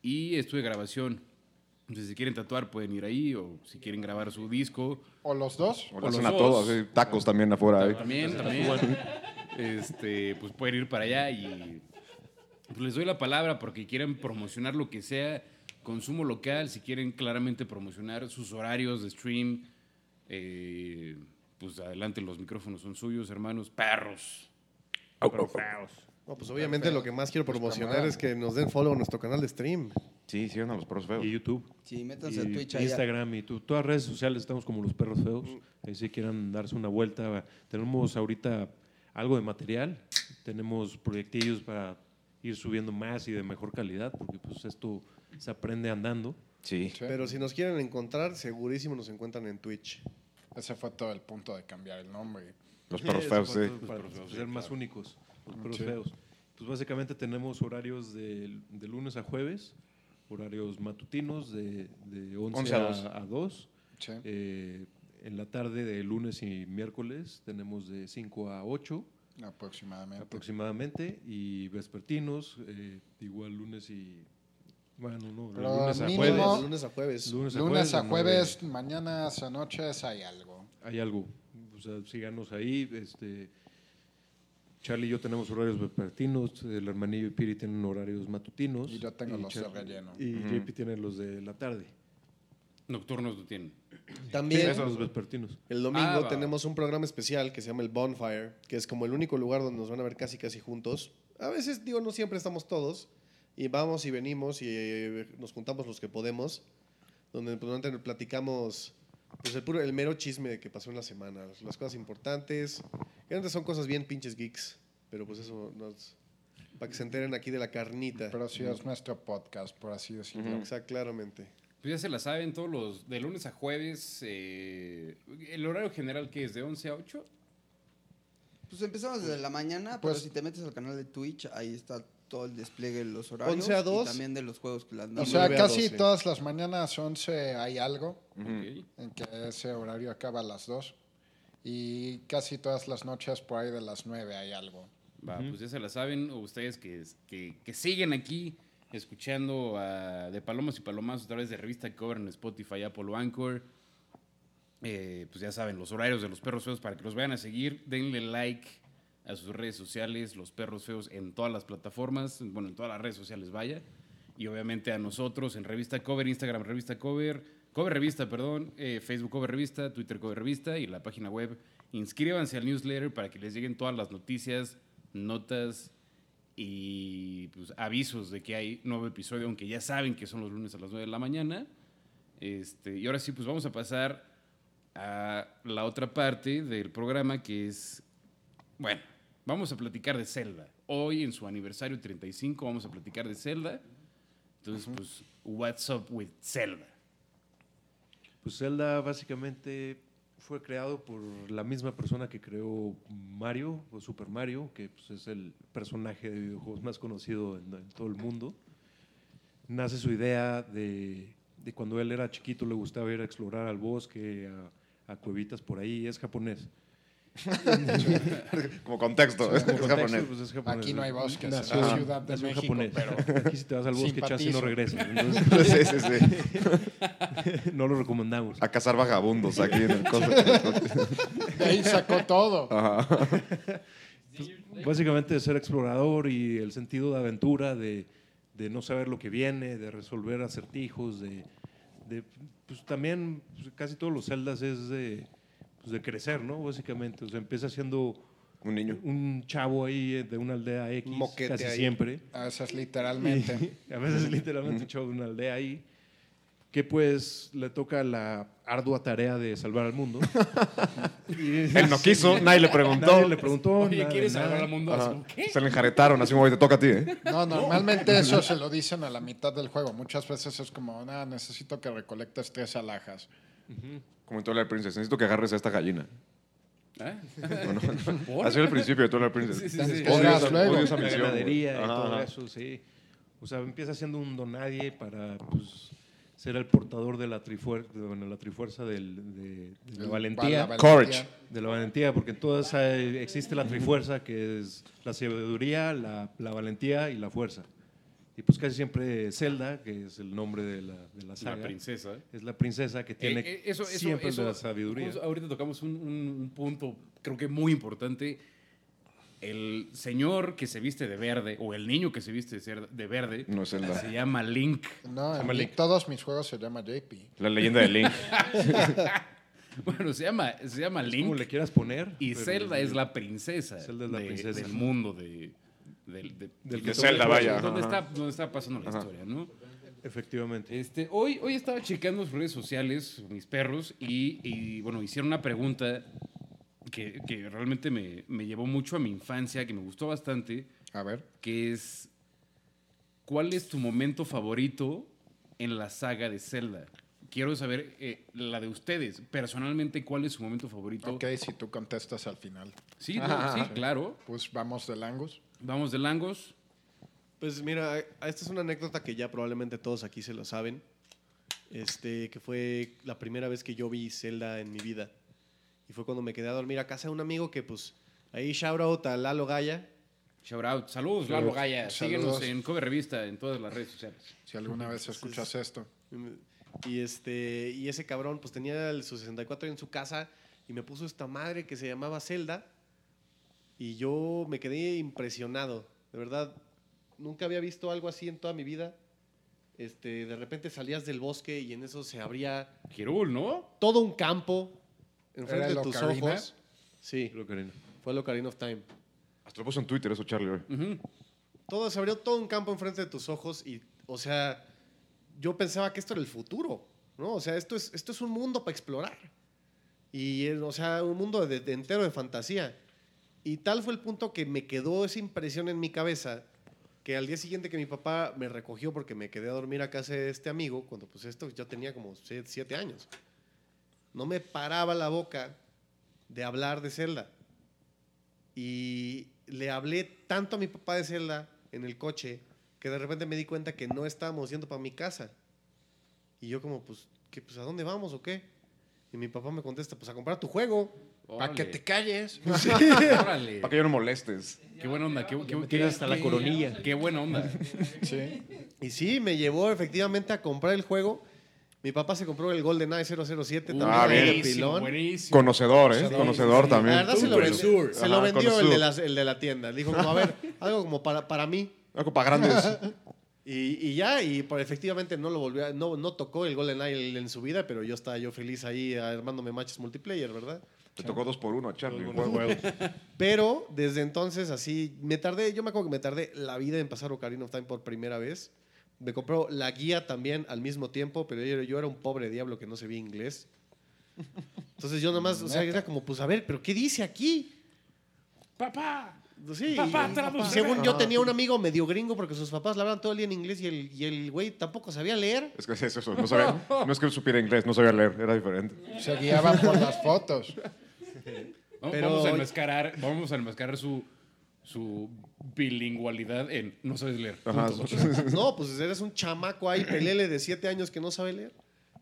y estudio de grabación. Entonces, si quieren tatuar, pueden ir ahí. O si quieren grabar su disco, O los dos. O O le los hacen a dos. todos, sí, tacos también afuera. ¿eh? También, también. Este, pues pueden ir para allá y pues les doy la palabra porque quieren promocionar lo que sea, consumo local, si quieren claramente promocionar sus horarios de stream, eh, pues adelante, los micrófonos son suyos, hermanos, perros. No, pues obviamente lo que más quiero promocionar cámara. es que nos den follow a nuestro canal de stream. Sí, sí, a los perros feos. Y YouTube. Sí, métanse a Twitch ahí. Instagram y tu- todas las redes sociales estamos como los perros feos. Ahí si quieran darse una vuelta. Tenemos ahorita algo de material. Tenemos proyectillos para ir subiendo más y de mejor calidad, porque pues esto se aprende andando. Sí. Sí. Pero si nos quieren encontrar, segurísimo nos encuentran en Twitch. Ese fue todo el punto de cambiar el nombre. Los perros Sí, feos, sí. todo Para ser más únicos, los perros Sí. feos. Pues básicamente tenemos horarios de, de lunes a jueves, horarios matutinos de, de 11, 11 a a, 2. a 2. Sí. Eh, en la tarde de lunes y miércoles tenemos de 5 a 8 Aproximadamente. aproximadamente y vespertinos, eh, igual lunes y... Bueno, no, Pero lunes a mínimo- jueves. lunes a jueves. Lunes a Lunes jueves, a de jueves, mañana a noches hay algo. hay algo. O sea, síganos ahí. Este, Charlie y yo tenemos horarios vespertinos, el hermanillo y Piri tienen horarios matutinos. Y yo tengo los de relleno. Y JP tiene los de la tarde. Nocturnos lo tienen. También Esos los vespertinos. el domingo Ah, va. tenemos un programa especial que se llama el Bonfire, que es como el único lugar donde nos van a ver casi casi juntos. A veces, digo, no siempre estamos todos. Y vamos y venimos y eh, nos juntamos los que podemos. Donde pues, platicamos pues, el, puro, el mero chisme de que pasó en la semana. Las cosas importantes. Generalmente son cosas bien pinches geeks. Pero pues eso nos... Para que se enteren aquí de la carnita. Pero sí es nuestro podcast, por así decirlo. Exacto, claramente. Pues ya se la saben todos los, de lunes a jueves, eh, el horario general que es de 11 a 8. Pues empezamos desde la mañana, Pues- pero si te metes al canal de Twitch, ahí está todo el despliegue de los horarios. 11 a 2. Y también de los juegos que las O Y sea, a casi 12. todas las mañanas 11 hay algo, Ok. en que ese horario acaba a las 2. Y casi todas las noches por ahí de las 9 hay algo. Va, pues ya se la saben, o ustedes que, que, que siguen aquí escuchando a De Palomas y Palomazos a través de Revista Cover en Spotify, Apple Anchor. Eh, pues ya saben, los horarios de los perros feos para que los vayan a seguir. Denle like a sus redes sociales, los perros feos en todas las plataformas, bueno, en todas las redes sociales, vaya. Y obviamente a nosotros en Revista Cover, Instagram Revista Cover, Cover Revista, perdón, eh, Facebook Cover Revista, Twitter Cover Revista y la página web. Inscríbanse al newsletter para que les lleguen todas las noticias, notas y pues, avisos de que hay nuevo episodio, aunque ya saben que son los lunes a las 9 de la mañana. Este, y ahora sí, pues vamos a pasar a la otra parte del programa que es, bueno, vamos a platicar de Zelda. Hoy en su aniversario 35 vamos a platicar de Zelda. Entonces, pues, what's up with Zelda? Pues Zelda básicamente fue creado por la misma persona que creó Mario o Super Mario, que pues, es el personaje de videojuegos más conocido en, todo el mundo. Nace su idea de, cuando él era chiquito le gustaba ir a explorar al bosque, a cuevitas por ahí, es japonés. Como contexto, es, Como contexto, japonés. pues, es japonés. Aquí no hay bosques, es la Ciudad de nació en México, japonés. pero Aquí si te vas al bosque casi no regresas. Entonces, Sí, sí, sí. no lo recomendamos. A cazar vagabundos aquí en el coso. de ahí sacó todo. Ajá. Básicamente de ser explorador y el sentido de aventura, de, de no saber lo que viene, de resolver acertijos, de, de, pues también pues, casi todos los celdas es de, pues, de crecer, ¿no? Básicamente, o sea, empieza siendo Un niño. un chavo ahí de una aldea X, Un moquete casi ahí. siempre. A veces literalmente. Y a veces literalmente un chavo de una aldea ahí, que pues le toca la ardua tarea de salvar al mundo. Y- Él no quiso, nadie le preguntó. Nadie le preguntó. Oye, ¿quieres nada. salvar al mundo? Ajá. ¿Qué? Se le enjaretaron, así como "Oye, te toca a ti, ¿eh? No, normalmente eso se lo dicen a la mitad del juego. Muchas veces es como, nada, necesito que recolectes tres alhajas. Como en Twilight Princess, necesito que agarres a esta gallina. ¿Ah? ¿Por? Así era el principio de Twilight Princess. Sí, sí, sí. ¿Qué Odio esa, luego? odio esa la misión, güey. ganadería y Ajá, todo ajá. eso, sí. O sea, empieza siendo un donadie para pues, ser el portador de la, trifuer bueno, la trifuerza del- de, de la valentía. la Courage. De la valentía, porque en todas existe la trifuerza que es la sabiduría, la, la valentía y la fuerza. Y pues casi siempre Zelda, que es el nombre de la, de la saga, La princesa. es la princesa que tiene Eh, eh, eso, eso, siempre eso- de la sabiduría. ahorita tocamos un, un- un punto, creo que muy importante. El señor que se viste de verde, o el niño que se viste de de verde, No es Zelda. se llama Link. No, llama Link. todos mis juegos se llama JP. La leyenda de Link. Bueno, se llama, se llama Como Link. le quieras poner. Y Zelda es la princesa, Zelda es la de- princesa. del mundo de, del- de- Del De Zelda, vaya. donde, está, donde está pasando la Ajá. historia, ¿no? Efectivamente. Este, hoy, hoy estaba checando sus redes sociales, mis perros, y, y, bueno, hicieron una pregunta que, que realmente me, me llevó mucho a mi infancia, que me gustó bastante, A ver. que es, ¿cuál es tu momento favorito en la saga de Zelda? Quiero saber eh, la de ustedes, personalmente, ¿cuál es su momento favorito? Ok, si tú contestas al final. Sí, no, sí, claro. Pues vamos del Angus. Vamos de Langos. Pues mira, esta es una anécdota que ya probablemente todos aquí se lo saben. Este, que fue la primera vez que yo vi Zelda en mi vida. Y fue cuando me quedé a dormir a casa de un amigo que, pues, ahí shout out a Lalo Gaya. Shout out. Saludos, Lalo Gaya. Saludos. Síguenos en Cover Revista en todas las redes sociales. Si alguna vez escuchas esto. Y este, y ese cabrón, pues tenía el, su 64 en su casa y me puso esta madre que se llamaba Zelda. Y yo me quedé impresionado. De verdad, nunca había visto algo así en toda mi vida. Este, de repente salías del bosque y en eso se abría Kirul, ¿no? todo un campo ¿Era enfrente de tus Ocarina? ojos. Sí, Creo, Karina. fue el Ocarina of Time. Hasta lo puso en Twitter eso, Charlie. hoy. Todo, se abrió todo un campo enfrente de tus ojos y, o sea, yo pensaba que esto era el futuro, ¿no? O sea, esto es, esto es un mundo para explorar. Y, eh, o sea, un mundo de- entero de fantasía. Y tal fue el punto que me quedó esa impresión en mi cabeza que al día siguiente que mi papá me recogió porque me quedé a dormir a casa de este amigo, cuando pues esto yo tenía como sie- siete años, no me paraba la boca de hablar de Zelda. Y le hablé tanto a mi papá de Zelda en el coche que de repente me di cuenta que no estábamos yendo para mi casa. Y yo como, pues, ¿qué, pues, ¿a dónde vamos o qué? Y mi papá me contesta, pues a comprar tu juego. Para que te calles. Para que yo no molestes. Qué buena onda. Qué, qué, tienes hasta la coronilla. Qué buena onda. Sí. Y sí, me llevó efectivamente a comprar el juego. Mi papá se compró el GoldenEye 007 también Ah, bien. pilón. buenísimo. Conocedor, ¿eh? Conocedor. Conocedor La también. verdad se lo, Super vendi- sur. se lo Ajá, vendió el de, las- el de la tienda. Dijo, como, a ver, algo como para, para mí. Algo para grandes. Y, y ya, y por, efectivamente no lo volvió, a- no, no tocó el GoldenEye en su vida, pero yo estaba yo feliz ahí armándome matches multiplayer, ¿verdad? Te tocó dos por uno a Charlie. Pero desde entonces así, me tardé, yo me acuerdo que me tardé la vida en pasar Ocarina of Time por primera vez. Me compró la guía también al mismo tiempo, pero yo, yo era un pobre diablo que no sabía inglés. Entonces yo nomás, o sea, era como, pues a ver, pero ¿qué dice aquí? Papá. Sí, Papá, y- según yo tenía un amigo medio gringo porque sus papás le hablaban todo el día en inglés y el, y el güey tampoco sabía leer. Es que es eso. No, sabía, no es que él supiera inglés, no sabía leer. Era diferente. Se guiaban por las fotos. Vamos, Pero- vamos a enmascarar, vamos a enmascarar su, su bilingualidad en no sabes leer. Ajá. No, pues eres un chamaco ahí, pelele de siete años que no sabe leer.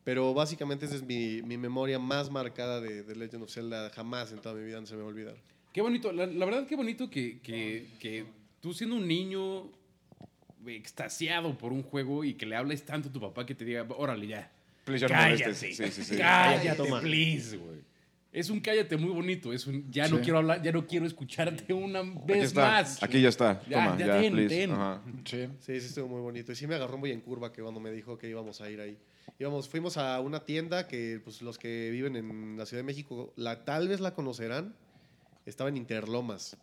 Pero básicamente esa es mi, mi memoria más marcada de, de Legend of Zelda. Jamás en toda mi vida no se me va a olvidar. Qué bonito, la, la verdad, qué bonito que, que, que tú siendo un niño extasiado por un juego y que le hables tanto a tu papá que te diga, órale ya. Please, ya no cállate, molestes. Sí, sí, sí. cállate, Toma. please, güey. Es un cállate muy bonito, es un ya no quiero hablar, ya no quiero escucharte una Aquí vez está. más. Aquí ya está. Ya, Toma, ya ya, ten, please. ten. Ajá. Sí. Sí, sí, estuvo muy bonito. Y sí me agarró muy en curva que cuando me dijo que íbamos a ir ahí. Íbamos, fuimos a una tienda que pues, los que viven en la Ciudad de México la, tal vez la conocerán. Estaba en Interlomas.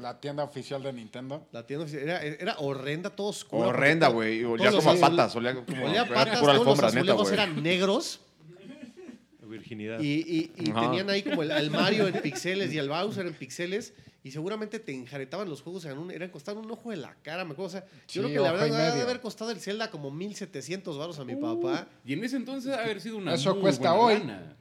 La tienda oficial de Nintendo. La tienda oficial- era, era horrenda, todo oscuro. Horrenda, güey. Olía como a los- patas. Olía como Olía a patas, pura todos los neta, eran negros Virginidad. y, y- y Ajá. tenían ahí como el, Mario en pixeles y al Bowser en pixeles y seguramente te enjaretaban los juegos, eran, un, eran costaban un ojo de la cara, me acuerdo. O sea, Sí, yo creo que la verdad debe haber costado el Zelda como 1700 baros a mi Uh, papá. Y en ese entonces haber sido una Eso muy cuesta buena hoy. lana.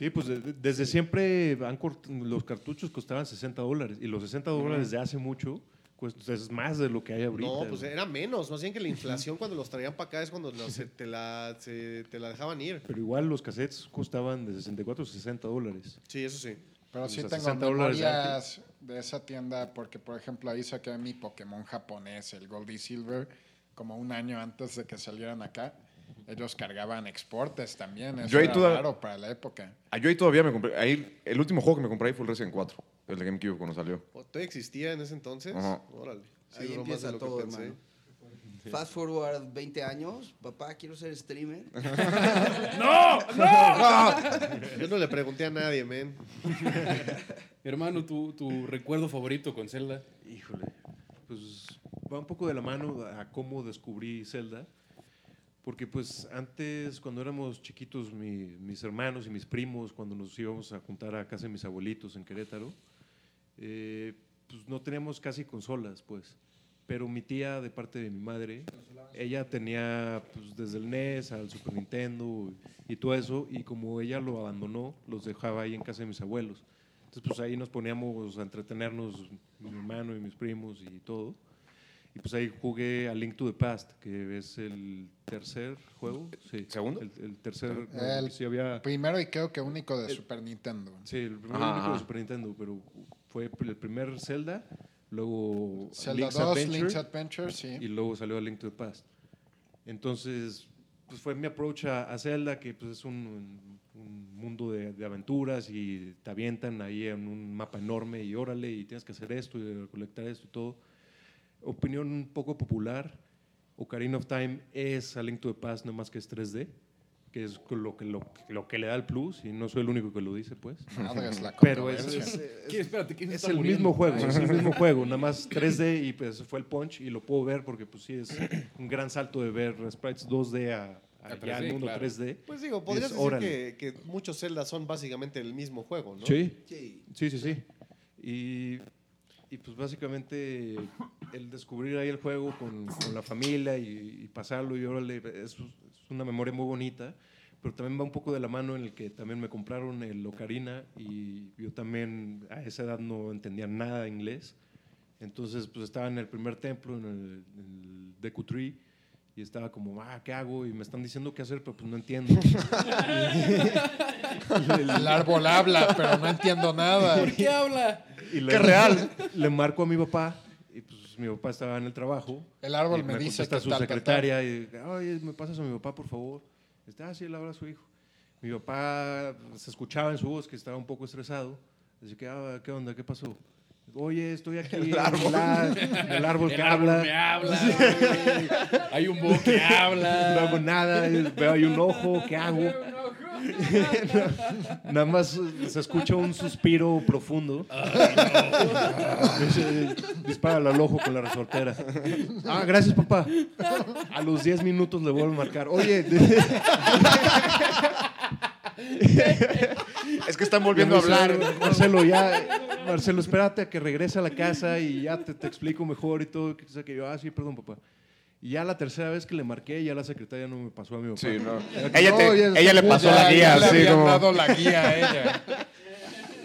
Sí, pues de- de- desde siempre han cort- los cartuchos costaban 60 dólares y los 60 dólares de hace mucho cuesta- es más de lo que hay ahorita. No, pues era menos. Más bien que la inflación cuando los traían para acá es cuando los- se- te, la, se- te la dejaban ir. Pero igual los cassettes costaban de 64 a 60 dólares. Sí, eso sí. Pero sí tengo 60 dólares de memorias de esa tienda porque, por ejemplo, ahí saqué mi Pokémon japonés, el Gold y Silver, como un año antes de que salieran acá. Ellos cargaban exportes también. Eso Yo ahí era toda- raro para la época. Ah, yo ahí todavía me compré. Ahí, el último juego que me compré ahí fue el Resident 4. El de GameCube cuando salió. ¿O ¿Todavía existía en ese entonces? Ajá. Órale. Sí, Ahí duró más de empieza que todo, pensé. hermano. Fast forward 20 años, papá, quiero ser streamer. Yo no le pregunté a nadie, men. Hermano, tu, tu recuerdo favorito con Zelda. Híjole, pues va un poco de la mano a cómo descubrí Zelda. Porque pues antes, cuando éramos chiquitos, mi- mis hermanos y mis primos, cuando nos íbamos a juntar a casa de mis abuelitos en Querétaro, eh, pues no teníamos casi consolas, pues. Pero mi tía, de parte de mi madre, ella tenía pues, desde el NES al Super Nintendo y todo eso, y como ella lo abandonó, los dejaba ahí en casa de mis abuelos. Entonces, pues ahí nos poníamos a entretenernos, mi hermano y mis primos y todo. Y pues ahí jugué a Link to the Past, que es el tercer juego. Sí, ¿Segundo? El, el tercer. no, El sí había, Primero y creo que único de Super Nintendo. sí, el primer Ajá, único de. Super Nintendo, pero fue el primer Zelda, luego Zelda Link's 2, Adventure, Link's Adventure, sí. y luego salió a Link to the Past. Entonces, pues fue mi approach a, a Zelda, que pues es un, un mundo de, de aventuras y te avientan ahí en un mapa enorme y órale, y tienes que hacer esto y recolectar esto y todo. Opinión un poco popular, Ocarina of Time es a Link to the Past, no más que es 3D, que es lo que, lo, lo que le da el plus, y no soy el único que lo dice, pues. La Pero es, es- ¿quién se es el muriendo? mismo juego, es el mismo juego, nada más 3D y pues fue el punch y lo puedo ver porque pues sí es un gran salto de ver sprites 2D a, a A ya 3D, el mundo claro. 3D. Pues digo, podrías Es decir que, que muchos Zelda son básicamente el mismo juego, ¿no? Sí, Sí. sí, sí, sí. Y, y, pues básicamente el descubrir ahí el juego con, con la familia y, pasarlo y órale, es, es una memoria muy bonita, pero también va un poco de la mano en el que también me compraron el Ocarina y yo también a esa edad no entendía nada de inglés. Entonces pues estaba en el primer templo, en el, en el Deku Tree, y estaba como, ah, ¿qué hago? Y me están diciendo qué hacer, pero pues no entiendo. El árbol habla, pero no entiendo nada. ¿Por qué habla? Y ¡Qué real! Le marco a mi papá y pues mi papá estaba en el trabajo. El árbol y me dice que su tal, tal, secretaria y oye, me pasas a mi papá, por favor. Está así, él habla a su hijo. Mi papá se escuchaba en su voz que estaba un poco estresado. Dice que, ah, ¿qué onda? ¿Qué pasó? Oye, estoy aquí en el árbol, el árbol que El árbol habla. me habla. güey. Hay un búho que habla. No hago nada, veo ahí un ojo, ¿qué hago? Nada más se escucha un suspiro profundo. Dice, Dispara al ojo con la resortera. Ah, gracias, papá. A los 10 minutos le vuelvo a marcar. Oye, Es que están volviendo a hablar. Marcelo, ya, Marcelo, espérate a que regrese a la casa y ya te, te explico mejor y todo. Que sé que yo, ah, sí, perdón, papá. Y ya la tercera vez que le marqué, ya la secretaria no me pasó a mi papá. Sí, no. Ella, te- "Oye, ella le pasó Ya- la ya guía, le así habían como. dado la guía a ella.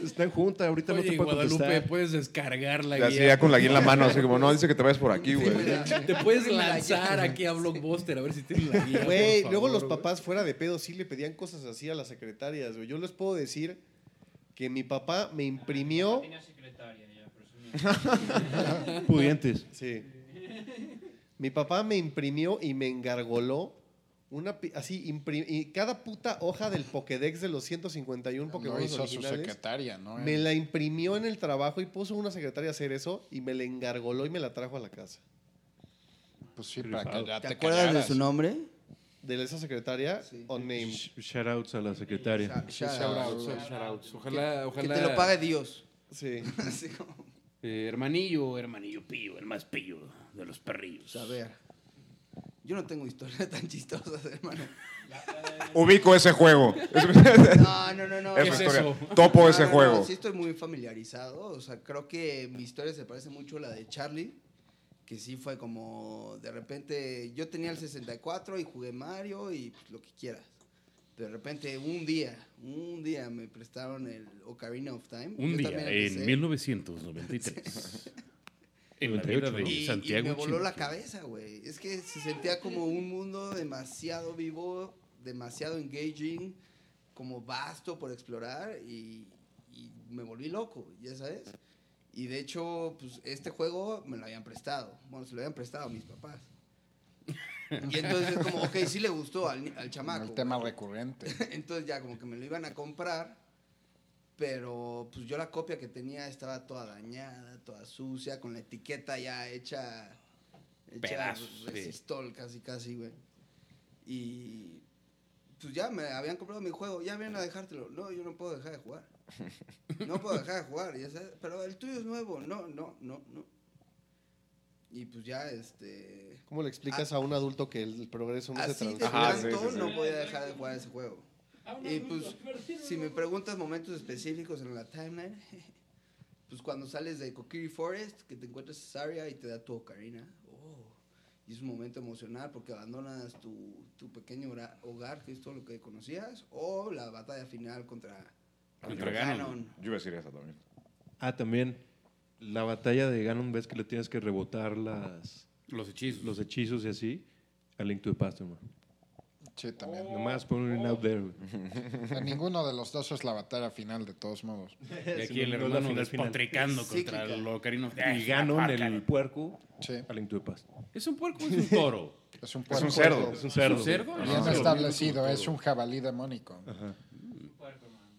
Está en junta, ahorita no te puedo Guadalupe, contestar. puedes descargar la Y así guía. ya con la guía en la mano, así como, no, dice que te vayas por aquí, güey. Te puedes lanzar aquí a Blockbuster a ver si tienes la guía. Güey, luego los papás fuera de pedo sí le pedían cosas así a las secretarias, güey. Yo les puedo decir que mi papá me imprimió... Tenía secretaria ya. Pudientes. Sí. Mi papá me imprimió y me engargoló una pi- así impri- y cada puta hoja del Pokédex de los 151 Lo Pokémon hizo su originales secretaria, ¿no? me la imprimió en el trabajo y puso una secretaria a hacer eso y me la engargoló y me la trajo a la casa. Pues sí, para que ya ¿Te te, acuerdas de su nombre? De esa secretaria, Sí. unnamed. Sh- Shoutouts a la secretaria. Shout- Sí, shout shout out. out. Shoutouts. Ojalá, Que ojalá. te lo pague Dios. Sí. Así como, eh, hermanillo, hermanillo pillo, el más pillo de los perrillos. a ver. Yo no tengo historias tan chistosas, hermano. Ubico ese juego. No, no, no, no. Esa ¿Qué es eso? Topo No, ese no, no, juego. sí estoy muy familiarizado. O sea, creo que mi historia se parece mucho a la de Charlie. Que sí fue como, de repente, yo tenía el 64 y jugué Mario y pues, lo que quieras. De repente, un día, un día me prestaron el Ocarina of Time. Un Yo día, en empecé. 1993. en la vida 98, de ¿no? Y, y Santiago. me voló la cabeza, güey. Es que se sentía como un mundo demasiado vivo, demasiado engaging, como vasto por explorar y, y me volví loco, ya sabes. Y de hecho, pues este juego me lo habían prestado. Bueno, se lo habían prestado a mis papás. Y entonces es como, ok, sí le gustó al, al chamaco. El tema recurrente. Entonces ya como que me lo iban a comprar, pero pues yo la copia que tenía estaba toda dañada, toda sucia, con la etiqueta ya hecha, hecha Pedazos, sí. resistol casi casi, güey. Y pues ya me habían comprado mi juego, ya vienen a dejártelo. No, yo no puedo dejar de jugar. No puedo dejar de jugar, ya sabes, pero el tuyo es nuevo. No, no, no, no. Y pues ya este ¿Cómo le explicas a un adulto que el progreso no se Así de sí, tanto sí, sí. no podía dejar de jugar ese juego. Y pues, si me preguntas momentos específicos en la timeline, pues cuando sales de Kokiri Forest, que te encuentras a Saria y te da tu ocarina, oh, y es un momento emocional porque abandonas tu, tu pequeño hogar, que es todo lo que conocías, o la batalla final contra, Contra Ganon. Yo iba a decir esa también. Ah, también la batalla de Ganon, ves que le tienes que rebotar las, Los hechizos. los hechizos y así. A Link to the Past, hermano. Sí, también. Nomás ponen out there, ninguno de los dos es la batalla final, de todos modos. Y aquí el es hermano despotricando contra el Ocarina of Y Ganon, el puerco, Sí. ¿Es un puerco o es un toro? es un, Es puerco un cerdo. Es un ¿Es cerdo. un. Bien Ah, establecido, es un jabalí demónico. Puerco, man.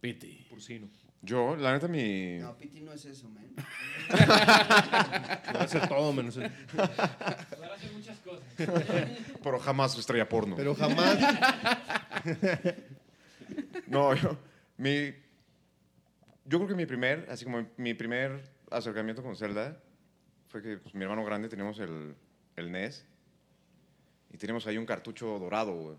Piti. Porcino. Yo, la neta, mi. No, Piti no es eso, man. Va a ser todo menos eso. Hacer muchas cosas. Pero jamás estrella porno. Pero jamás. No, yo. Mi. Yo creo que mi primer, así como mi primer acercamiento con Zelda fue que pues, mi hermano grande teníamos el, el NES y teníamos ahí un cartucho dorado, güey.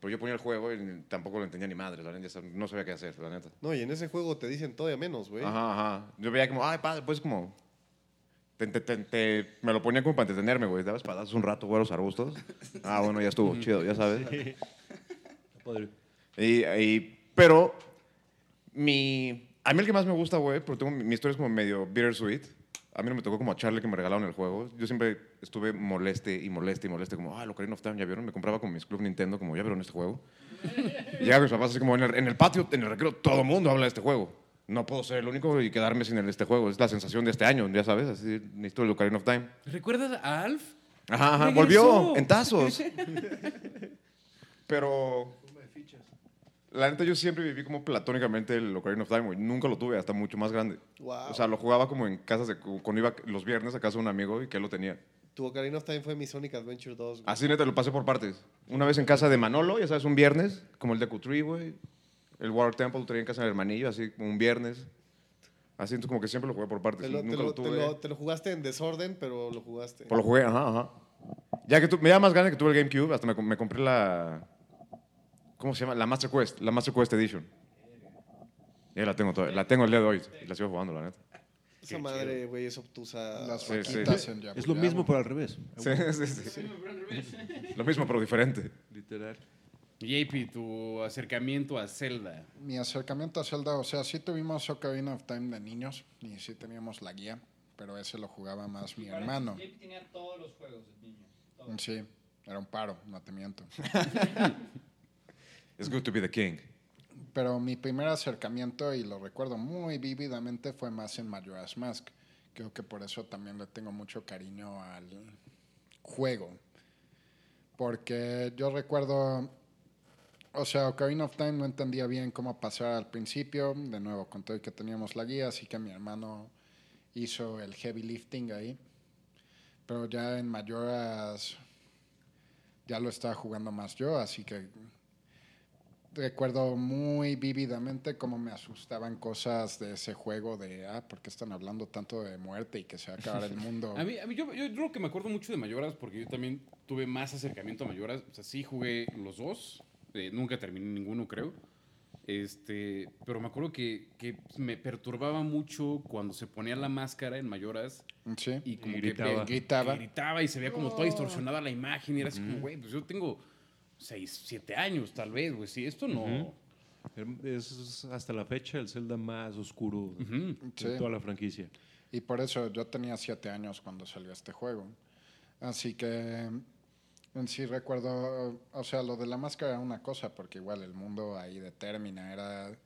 Pero yo ponía el juego y tampoco lo entendía ni madre, la neta, no sabía qué hacer, la neta. No, y en ese juego te dicen todavía menos, güey. Ajá, ajá. Yo veía como, ay, padre, pues como. te- te- te- te- me lo ponía como para entretenerme, güey. Dabas espadazos un rato, güey, a los arbustos. Ah, bueno, ya estuvo, chido, ya sabes. Padre. Y, y- pero mi, a mí el que más me gusta, güey, porque tengo, mi, mi historia es como medio bittersweet. A mí no me tocó como a Charlie que me regalaron el juego. Yo siempre estuve moleste y moleste y moleste, como, ah, lo Ocarina of Time, ¿ya vieron? Me compraba con mis Club Nintendo, como, ¿ya vieron este juego? y llegaba mis papás así como, en el, en el patio, en el recreo, todo el mundo habla de este juego. No puedo ser el único y quedarme sin el- este juego. Es la sensación de este año, ya sabes, así, necesito el Ocarina of Time. ¿Recuerdas a Alf? Ajá, ajá, volvió en tazos. Pero la neta yo siempre viví como platónicamente el Ocarina of Time, güey. Nunca lo tuve hasta mucho más grande. Wow. O sea, lo jugaba como en casas de cuando iba los viernes a casa de un amigo y que él lo tenía. Tu Ocarina of Time fue mi Sonic Adventure 2, güey. Así neta lo pasé por partes. Una vez en casa de Manolo, ya sabes, un viernes, como el de Q3, güey. El Water Temple lo tenía en casa del hermanillo, así como un viernes. Así entonces como que siempre lo jugué por partes. Te lo, Nunca te lo, lo- te tuve. lo- te lo jugaste en desorden, pero lo jugaste. Pues lo jugué, ajá, ajá. Ya que me da más grande que tuve el GameCube, hasta me compré la. ¿Cómo se llama? La Master Quest, la Master Quest Edition. Ya la tengo todavía, la tengo el día de hoy y la sigo jugando, la neta. Esa madre, güey, es obtusa. Las Sí, sí. en Yabu Es lo mismo, pero al revés. Sí, sí, sí. Lo mismo, pero diferente. Literal. JP, tu acercamiento a Zelda. Mi acercamiento a Zelda, o sea, sí tuvimos Ocarina of Time de niños y sí teníamos la guía, pero ese lo jugaba más mi hermano. JP tenía todos los juegos de niño. todos. Sí, era un paro, no te miento. It's good to be the king. Pero mi primer acercamiento, y lo recuerdo muy vívidamente, fue más en Majora's Mask. Creo que por eso también le tengo mucho cariño al juego. Porque yo recuerdo, o sea, Ocarina of Time no entendía bien cómo pasar al principio. De nuevo, con todo que teníamos la guía, así que mi hermano hizo el heavy lifting ahí. Pero ya en Majora's ya lo estaba jugando más yo, así que recuerdo muy vívidamente cómo me asustaban cosas de ese juego de, ah, ¿por qué están hablando tanto de muerte y que se va a acabar el mundo? A mí, a mí yo, yo creo que me acuerdo mucho de Mayoras porque yo también tuve más acercamiento a Mayoras. O sea, sí jugué los dos. eh, nunca terminé ninguno, creo. Este, pero me acuerdo que, que me perturbaba mucho cuando se ponía la máscara en Mayoras Sí. y como Y que gritaba. que Gritaba. gritaba y se veía como toda distorsionada la imagen y era así como, güey, pues yo tengo 6, 7 años tal vez, güey. Sí, esto no... Es hasta la fecha el Zelda más oscuro de. Sí. toda la franquicia. Y por eso yo tenía siete años cuando salió este juego. Así que en sí recuerdo, o sea, lo de la máscara era una cosa, porque igual el mundo ahí de Termina era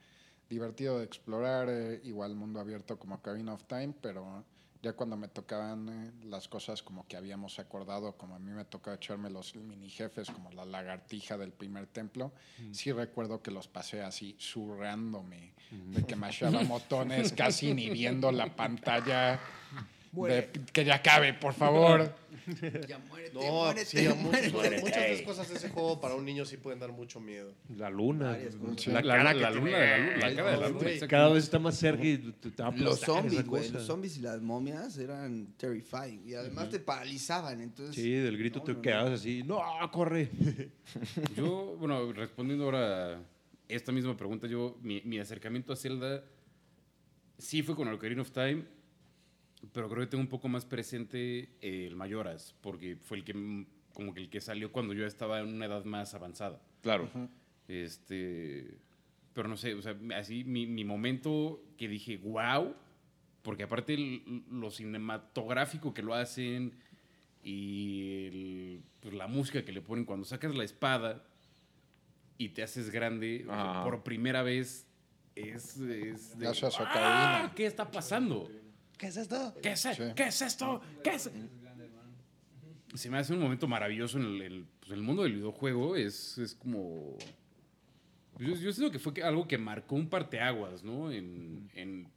divertido de explorar, eh, igual mundo abierto como Ocarina of Time, pero ya cuando me tocaban eh, las cosas como que habíamos acordado, como a mí me tocaba echarme los mini jefes, como la lagartija del primer templo, sí recuerdo que los pasé así zurrándome, de que machaba botones, casi ni viendo la pantalla. de- que ya acabe, por favor. Ya muérete, No, muérete, sí, a muchas, muérete. muchas de las cosas de ese juego para un niño sí pueden dar mucho miedo. La luna. La, La cara que luna la luna, la cara de la luna. Cada vez está más cerca y te, te va a Los zombies, güey. Los zombies y las momias eran terrifying. Y además te paralizaban. Entonces, Sí, del grito No, te no, no. quedabas así. ¡No, corre! Yo, bueno, respondiendo ahora esta misma pregunta, yo, mi, mi acercamiento a Zelda sí fue con el Ocarina of Time, pero creo que tengo un poco más presente el Mayoras, porque fue el que, mm, como que el que salió cuando yo estaba en una edad más avanzada. Claro. Este, pero no sé, o sea, así mi, mi momento que dije, wow, porque aparte el- lo cinematográfico que lo hacen y el- pues, la música que le ponen cuando sacas la espada y te haces grande, o sea, Ajá. por primera vez es, es de, Gracias, "Ah, Ocarina". ¿Qué está pasando? ¿Qué es esto? ¿Qué es, Sí. ¿Qué es esto? ¿Qué es? Se me hace un momento maravilloso en el, el- pues, el mundo del videojuego. Es, es como. Yo, yo siento que fue algo que marcó un parteaguas, ¿no? En, en,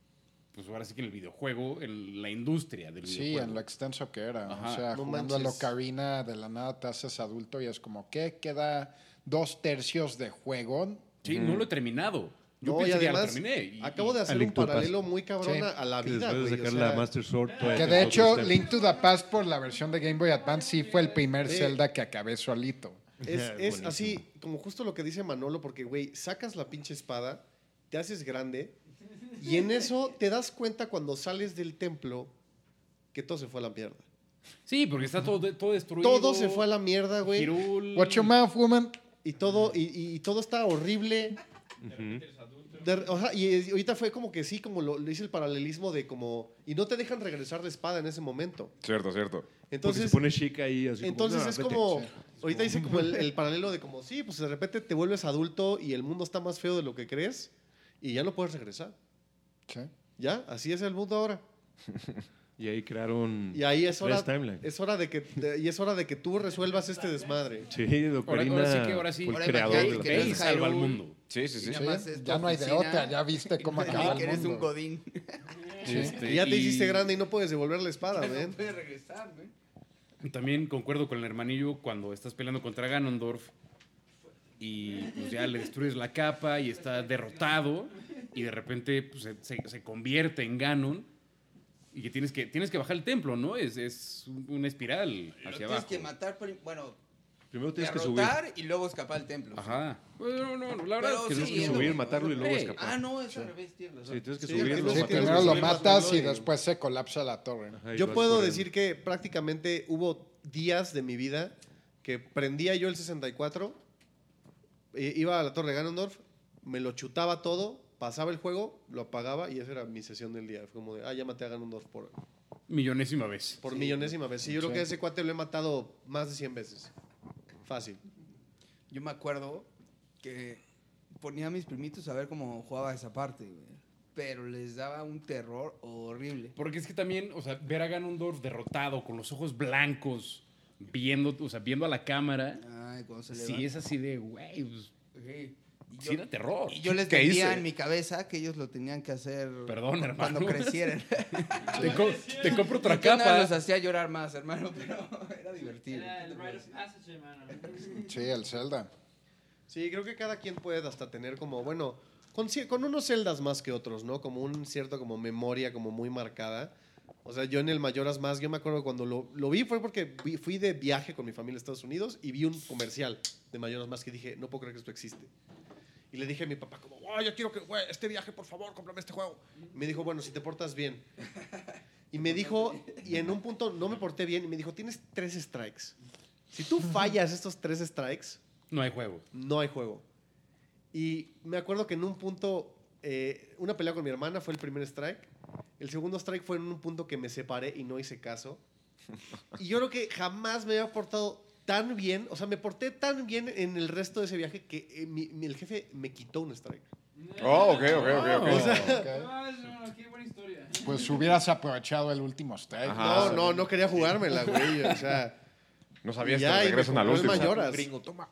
Pues ahora sí que en el videojuego, en la industria del Sí, videojuego. en lo extenso que era. Ajá. O sea, No jugando a manches. Ocarina de la nada te haces adulto y es como, ¿qué? Queda dos tercios de juego. Sí, no lo he terminado. Yo No, pensé y que ya lo además, terminé. y- acabo de hacer un paralelo muy cabrón Sí. a- la Que vida, de o sea, la Master Sword. todavía Que de hecho. Link to the Past por la versión de Game Boy Advance sí fue el primer Sí. Zelda que acabé solito. Es, así, como justo lo que dice Manolo, porque, güey, sacas la pinche espada, te haces grande, y en eso te das cuenta cuando sales del templo que todo se fue a la mierda. Sí, porque está todo, de- todo destruido. Todo se fue a la mierda, güey. Watch your mouth, woman. Y todo, y, todo está horrible. De- o sea, y ahorita fue como que sí, como lo, lo hice el paralelismo de como... Y no te dejan regresar la espada en ese momento. Cierto, cierto. Porque Entonces, se pone chic ahí. Así entonces como, "No, es vete". como... Ahorita hice como el, el paralelo de como, sí, pues de repente te vuelves adulto y el mundo está más feo de lo que crees y ya no puedes regresar. Sí. Ya, así es el mundo ahora. Y ahí crearon. Y ahí es hora, es hora de que de- y es hora de que tú resuelvas este desmadre. Sí, de Ahora, sí que ahora sí. Ahora creador de la salva al mundo. Sí, sí, sí. Ya no hay de otra, ya viste cómo acaba que el eres un mundo. godín. Este, Y ya te y- hiciste grande y no puedes devolver la espada, no ¿ven? puedes regresar, güey. También concuerdo con el hermanillo cuando estás peleando contra Ganondorf y pues ya le destruyes la capa y está derrotado y de repente pues, se, se- convierte en Ganon y que tienes que, tienes que bajar el templo, ¿no? Es, es un- una espiral Lo hacia tienes abajo. que matar, bueno, Primero tienes que subir. y luego escapar al templo. Ajá. Bueno, no, no, la verdad Pero es que sí, no Tienes es que es como- lo subir, mismo, matarlo y luego escapar. Ah, no, es al revés, tienes razón. Sí, tienes que Sí, subirlo. sí, que primero lo matas y después se colapsa la torre. Ajá, y Yo vas puedo corriendo. decir que prácticamente hubo días de mi vida que prendía yo el 64 I- Iba a la Torre de Ganondorf, me lo chutaba todo, pasaba el juego, lo apagaba y esa era mi sesión del día. Fue como de, ah, ya maté a Ganondorf por, Millonésima vez. por millonésima vez. Sí, yo creo que a ese cuate lo he matado más de 100 veces. Fácil. Yo me acuerdo que ponía a mis primitos a ver cómo jugaba esa parte, güey. Pero les daba un terror horrible. Porque es que también, o sea, ver a Ganondorf derrotado, con los ojos blancos, viendo, o sea, viendo a la cámara, Ay, cuando se le sí es así de, güey, pues, Sí. Y sí yo, da terror. y yo les ¿Qué decía en mi cabeza que ellos lo tenían que hacer Perdón, hermano. cuando crecieran. Te, co- te compro otra nada capa. los hacía llorar más, hermano, pero era divertido. Era el Rite of Passage, hermano. Sí, el Zelda. Sí, creo que cada quien puede hasta tener como, bueno, con, con unos celdas más que otros, ¿no? Como un cierto como memoria como muy marcada. O sea, yo en el Mayoras Más, yo me acuerdo cuando lo, lo vi fue porque vi- fui de viaje con mi familia a Estados Unidos y vi un comercial de Mayoras Más que dije, no puedo creer que esto existe. Y le dije a mi papá como, oh, yo quiero que, güey, este viaje, por favor, cómprame este juego. Y me dijo, bueno, si te portas bien. Y me dijo, y en un punto no me porté bien, y me dijo, tienes tres strikes. Si tú fallas estos tres strikes, No hay juego. no hay juego. Y me acuerdo que en un punto, eh, una pelea con mi hermana fue el primer strike. El segundo strike fue en un punto que me separé y no hice caso. Y yo creo que jamás me había portado tan bien, o sea, me porté tan bien en el resto de ese viaje que eh, mi- mi- el jefe me quitó un strike. Oh, ok, ok, ok. ok. O Ok. Ah, no, qué buena historia. Pues hubieras aprovechado el último strike. Ajá. no, no, no quería jugármela, güey. O sea, No sabías que y me regresan al compró el último. Mayoras. Gringo, toma.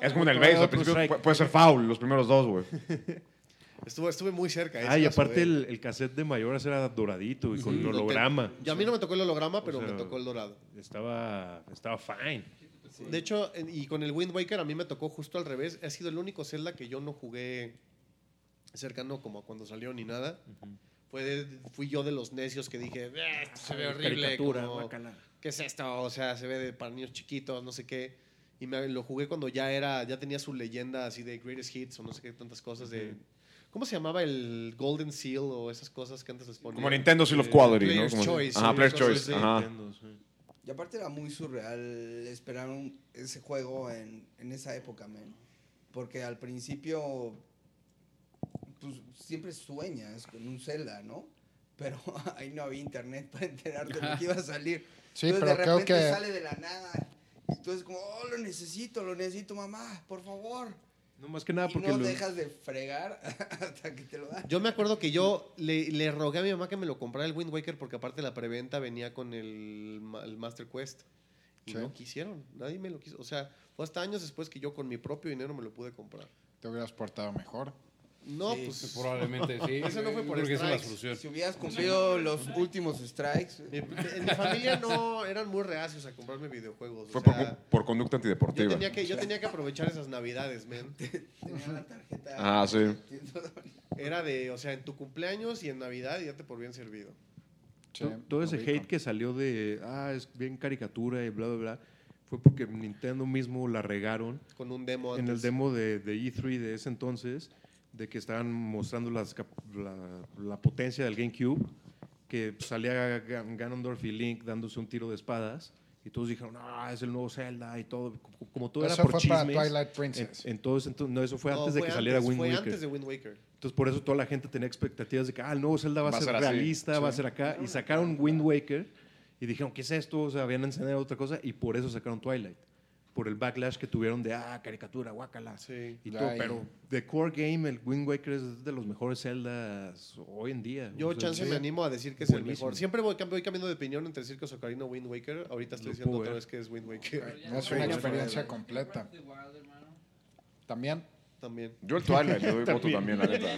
Es como en el base, al principio pu- puede ser foul los primeros dos, güey. Estuve, estuve muy cerca. Ah, y aparte el, el cassette de Mayoras era doradito y con Sí, holograma. Y a mí no me tocó el holograma, pero O sea, me tocó el dorado. Estaba, estaba fine. De hecho, y con el Wind Waker a mí me tocó justo al revés. Ha sido el único Zelda que yo no jugué cercano como cuando salió ni nada. Fue fui yo de los necios que dije, "Eh, esto se ve horrible. Como. ¿Qué es esto? O sea, se ve de, para niños chiquitos, no sé qué. Y me, lo jugué cuando ya era, ya tenía su leyenda así de Greatest Hits o no sé qué, tantas cosas de... ¿Cómo se llamaba el Golden Seal o esas cosas que antes les ponían? Como Nintendo Seal of Quality, ¿no? Player's Como- Choice, Ajá, Player's Choice. Ajá. Nintendo, sí. Y aparte era muy surreal esperar un- ese juego en, en esa época, man. Porque al principio, pues siempre sueñas con un Zelda, ¿no? Pero ahí no había internet para enterarte de lo que iba a salir. Sí, Entonces, pero de creo repente que- sale de la nada. Y entonces como, oh, lo necesito, lo necesito, mamá, por favor. No, más que nada y porque no lo- dejas de fregar hasta que te lo dan. Yo me acuerdo que yo le, le rogué a mi mamá que me lo comprara el Wind Waker porque aparte la preventa venía con el, el Master Quest. Y Sí. no quisieron, nadie me lo quiso. O sea, fue hasta años después que yo con mi propio dinero me lo pude comprar. Te hubieras portado mejor. No, Sí. pues Probablemente sí. Ese no fue por Creo que esa es la solución. Si hubieras cumplido los últimos strikes, mi- en mi familia no eran muy reacios a comprarme videojuegos. Fue por, sea, por conducta yo, antideportiva. tenía que, yo tenía que aprovechar esas navidades, man. tenían la tarjeta. Ah, sí. Era de, o sea, en tu cumpleaños y en Navidad y ya te por bien servido. Sí, todo ese hate que salió de, ah, es bien caricatura y bla, bla, bla, fue porque Nintendo mismo la regaron Con un demo en antes. el demo de, de E3 de ese entonces, de que estaban mostrando las la, la potencia del GameCube, que salía Gan- Ganondorf y Link dándose un tiro de espadas, y todos dijeron, ah, es el nuevo Zelda y todo, como- como todo Eso era por fue para chismes. Twilight En, Princess. en todo ese entonces- no, eso fue No, antes de que saliera Wind fue Waker. antes de Wind Waker. Entonces, por eso toda la gente tenía expectativas de que, ah, el nuevo Zelda va, a ser, así, realista, va a sí. ser acá. Y sacaron Wind Waker y dijeron, ¿qué es esto? O sea, habían enseñado otra cosa y por eso sacaron Twilight. Por el backlash que tuvieron de, ah, caricatura, guácala. Sí. Y todo, pero de core game, el Wind Waker es de los mejores Zeldas hoy en día. Yo, O sea, chance, sí. me animo a decir que es el mejor. Siempre voy, cam- voy cambiando de opinión entre Circus Ocarina o Wind Waker. Ahorita estoy Lo diciendo otra vez que es Wind Waker. Es una experiencia completa. También. También. Yo el Twilight le doy voto también, la neta.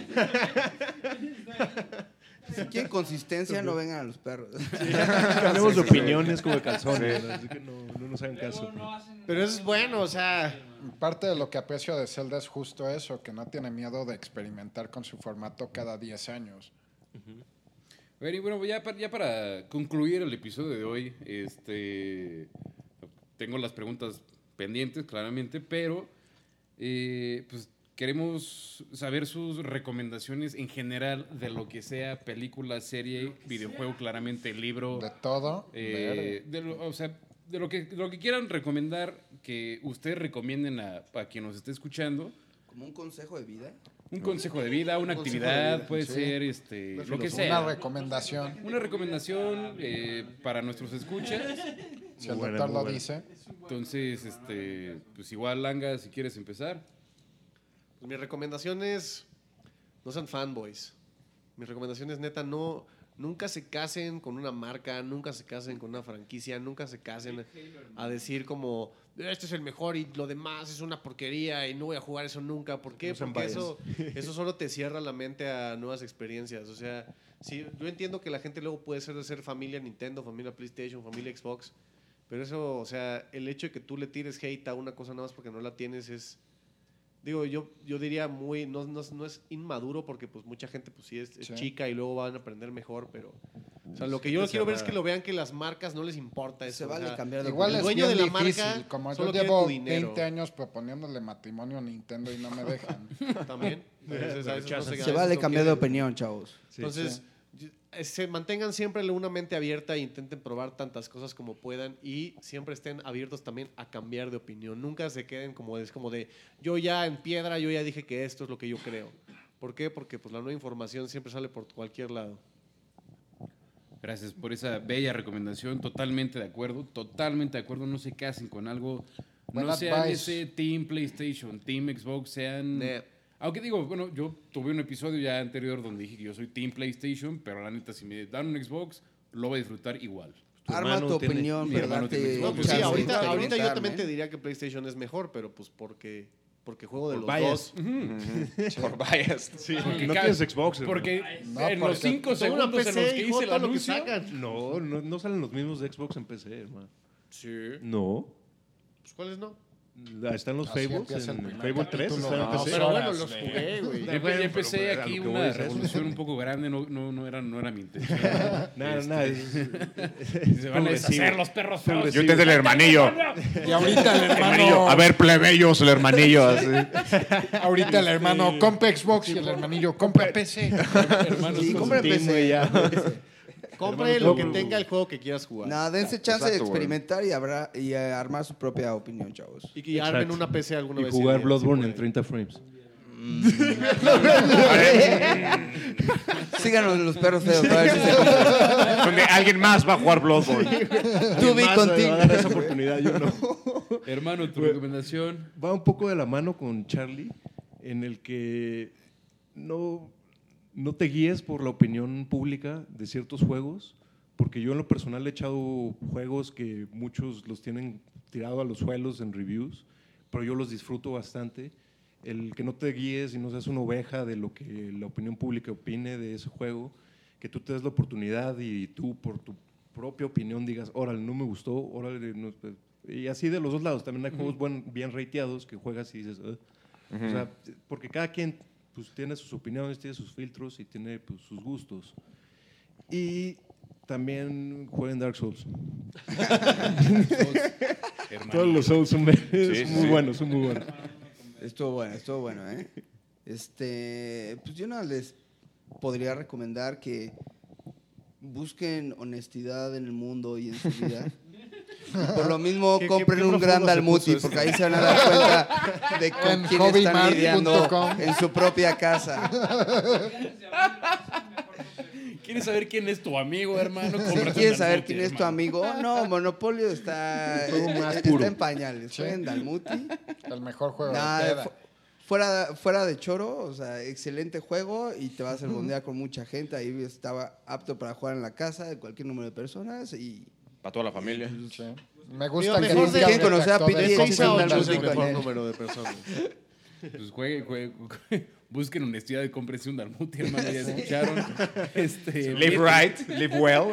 Si quieren consistencia, no vengan a los perros. Cambiamos de opiniones como de calzones, ¿no? así que no, no nos hagan caso. Pero eso es bueno, o sea. Parte de lo que aprecio de Zelda es justo eso, que no tiene miedo de experimentar con su formato cada 10 años. A ver, y bueno, ya para, ya para concluir el episodio de hoy, este, tengo las preguntas pendientes, claramente, pero eh, pues queremos saber sus recomendaciones en general de lo que sea película, serie, videojuego, claramente, libro. De todo, eh, de lo- o sea, de lo que, de lo que quieran recomendar, que ustedes recomienden a, a quien nos esté escuchando. Como un consejo de vida. Un consejo de vida, una Un actividad, vida, puede sí. ser este, Una lo que Una sea. recomendación, Una recomendación eh, para nuestros escuchas. si el doctor lo dice. Entonces, este, pues igual, Langa, si quieres empezar. Pues mi recomendación es no sean fanboys. Mi recomendación es neta, no, nunca se casen con una marca, nunca se casen con una franquicia, nunca se casen a decir como este es el mejor y lo demás es una porquería y no voy a jugar eso nunca. ¿Por qué? No Porque eso, eso solo te cierra la mente a nuevas experiencias. O sea, sí, yo entiendo que la gente luego puede ser de ser familia Nintendo, familia PlayStation, familia Xbox. Pero eso, o sea, el hecho de que tú le tires hate a una cosa nada más porque no la tienes es, Digo, yo, yo diría muy, no, no, no es inmaduro porque pues mucha gente pues sí es, es Sí. chica y luego van a aprender mejor, pero... O sea, lo que yo quiero ver es que lo vean que las marcas no les importa eso. Se o vale sea, cambiar de Igual el es dueño bien de la difícil. marca Como yo solo quiere llevo tu dinero. 20 años proponiéndole matrimonio a Nintendo y no me dejan. También. Entonces, a veces no se- Se vale cambiar de opinión, chavos. Entonces, y- eh, se mantengan siempre una mente abierta e intenten probar tantas cosas como puedan y siempre estén abiertos también a cambiar de opinión. Nunca se queden como es como de yo ya en piedra, yo ya dije que esto es lo que yo creo. ¿Por qué? Porque pues la nueva información siempre sale por cualquier lado. Gracias por esa bella recomendación. Totalmente de acuerdo. Totalmente de acuerdo. No se casen con algo. Buen no sean advice. ese Team PlayStation, Team Xbox, sean. Aunque digo, bueno, yo tuve un episodio ya anterior donde dije que yo soy Team PlayStation, pero la neta, si me dan un Xbox, lo voy a disfrutar igual. Tu Arma tu tiene- opinión, tiene- No, pues sí, ahorita, ahorita yo también te diría que PlayStation es mejor, pero pues porque porque juego de Por los bias. dos. Por bias. Porque no tienes Xbox. hermano. Porque No, en los cinco segundos en los que hice el anuncio. No, no, no salen los mismos de Xbox en PC, hermano. Sí. No. Pues, ¿Cuáles no? Están los Así Fables en Fable 3. capítulo. Están en No, PC. Pero bueno, los jugué, güey. Ya, Bueno, pero, empecé a aquí una voy revolución un poco grande, no, no, no, era, no era mi intención. Nada, nada. es- Se van a deshacer los perros feos. Yo te el hermanillo. Y ahorita el hermanillo. hermano, A ver, plebeyos, el hermanillo. así. ahorita el hermano compra Xbox y el hermanillo compra PC. Hermanos, compra PC. ya. Compre lo que no, tenga el juego que quieras jugar. Nada, dense chance de Exacto, experimentar y, habrá, y eh, armar su propia opinión, chavos. Y que armen una PC alguna Y vez. jugar Bloodborne en pueden. 30 frames. Síganos en los perros feos. para ver si se. Donde alguien más va a jugar Bloodborne. A dar continued. esa oportunidad, yo no. Hermano, tu recomendación. va un poco de la mano con Charlie, en el que no, no te guíes por la opinión pública de ciertos juegos, porque yo en lo personal he echado juegos que muchos los tienen tirado a los suelos en reviews, pero yo los disfruto bastante. El que no te guíes y no seas una oveja de lo que la opinión pública opine de ese juego, que tú te des la oportunidad y tú por tu propia opinión digas, órale, no me gustó, órale, no, pues", y así de los dos lados. También hay juegos buen- bien rateados que juegas y dices, o sea, porque cada quien pues, tiene sus opiniones, tiene sus filtros y tiene pues, sus gustos. Y también jueguen Dark Souls. Todos los Souls son, son sí, muy sí. buenos, son muy buenos. Estuvo bueno, estuvo bueno, ¿eh? Este, pues yo nada les podría recomendar que busquen honestidad en el mundo y en su vida. Por lo mismo, ¿Qué- qué- compren qué un gran Dalmuti, porque ahí se van a dar cuenta de con En quién están lidiando en su propia casa. ¿Quieres saber quién es tu amigo, hermano? Cómprate quieres saber Dalmuti, quién es tu amigo, no, Monopolio está, más está puro. en pañales. Jueguen Dalmuti. El mejor juego Nah, de fuera, fuera de choro, o sea, excelente juego y te vas a bondear con mucha gente. Ahí estaba apto para jugar en la casa de cualquier número de personas y Para toda la familia. Sí. Me gusta Mira, que mejor diga de- que conocer a Pete De Sí, seis sí, a sí, ocho sí, es el sí, mejor sí. número de personas. Pues juegue, juegue, busquen honestidad y cómprense un Dalmuti, hermano, ya escucharon. Este, Live right, live well.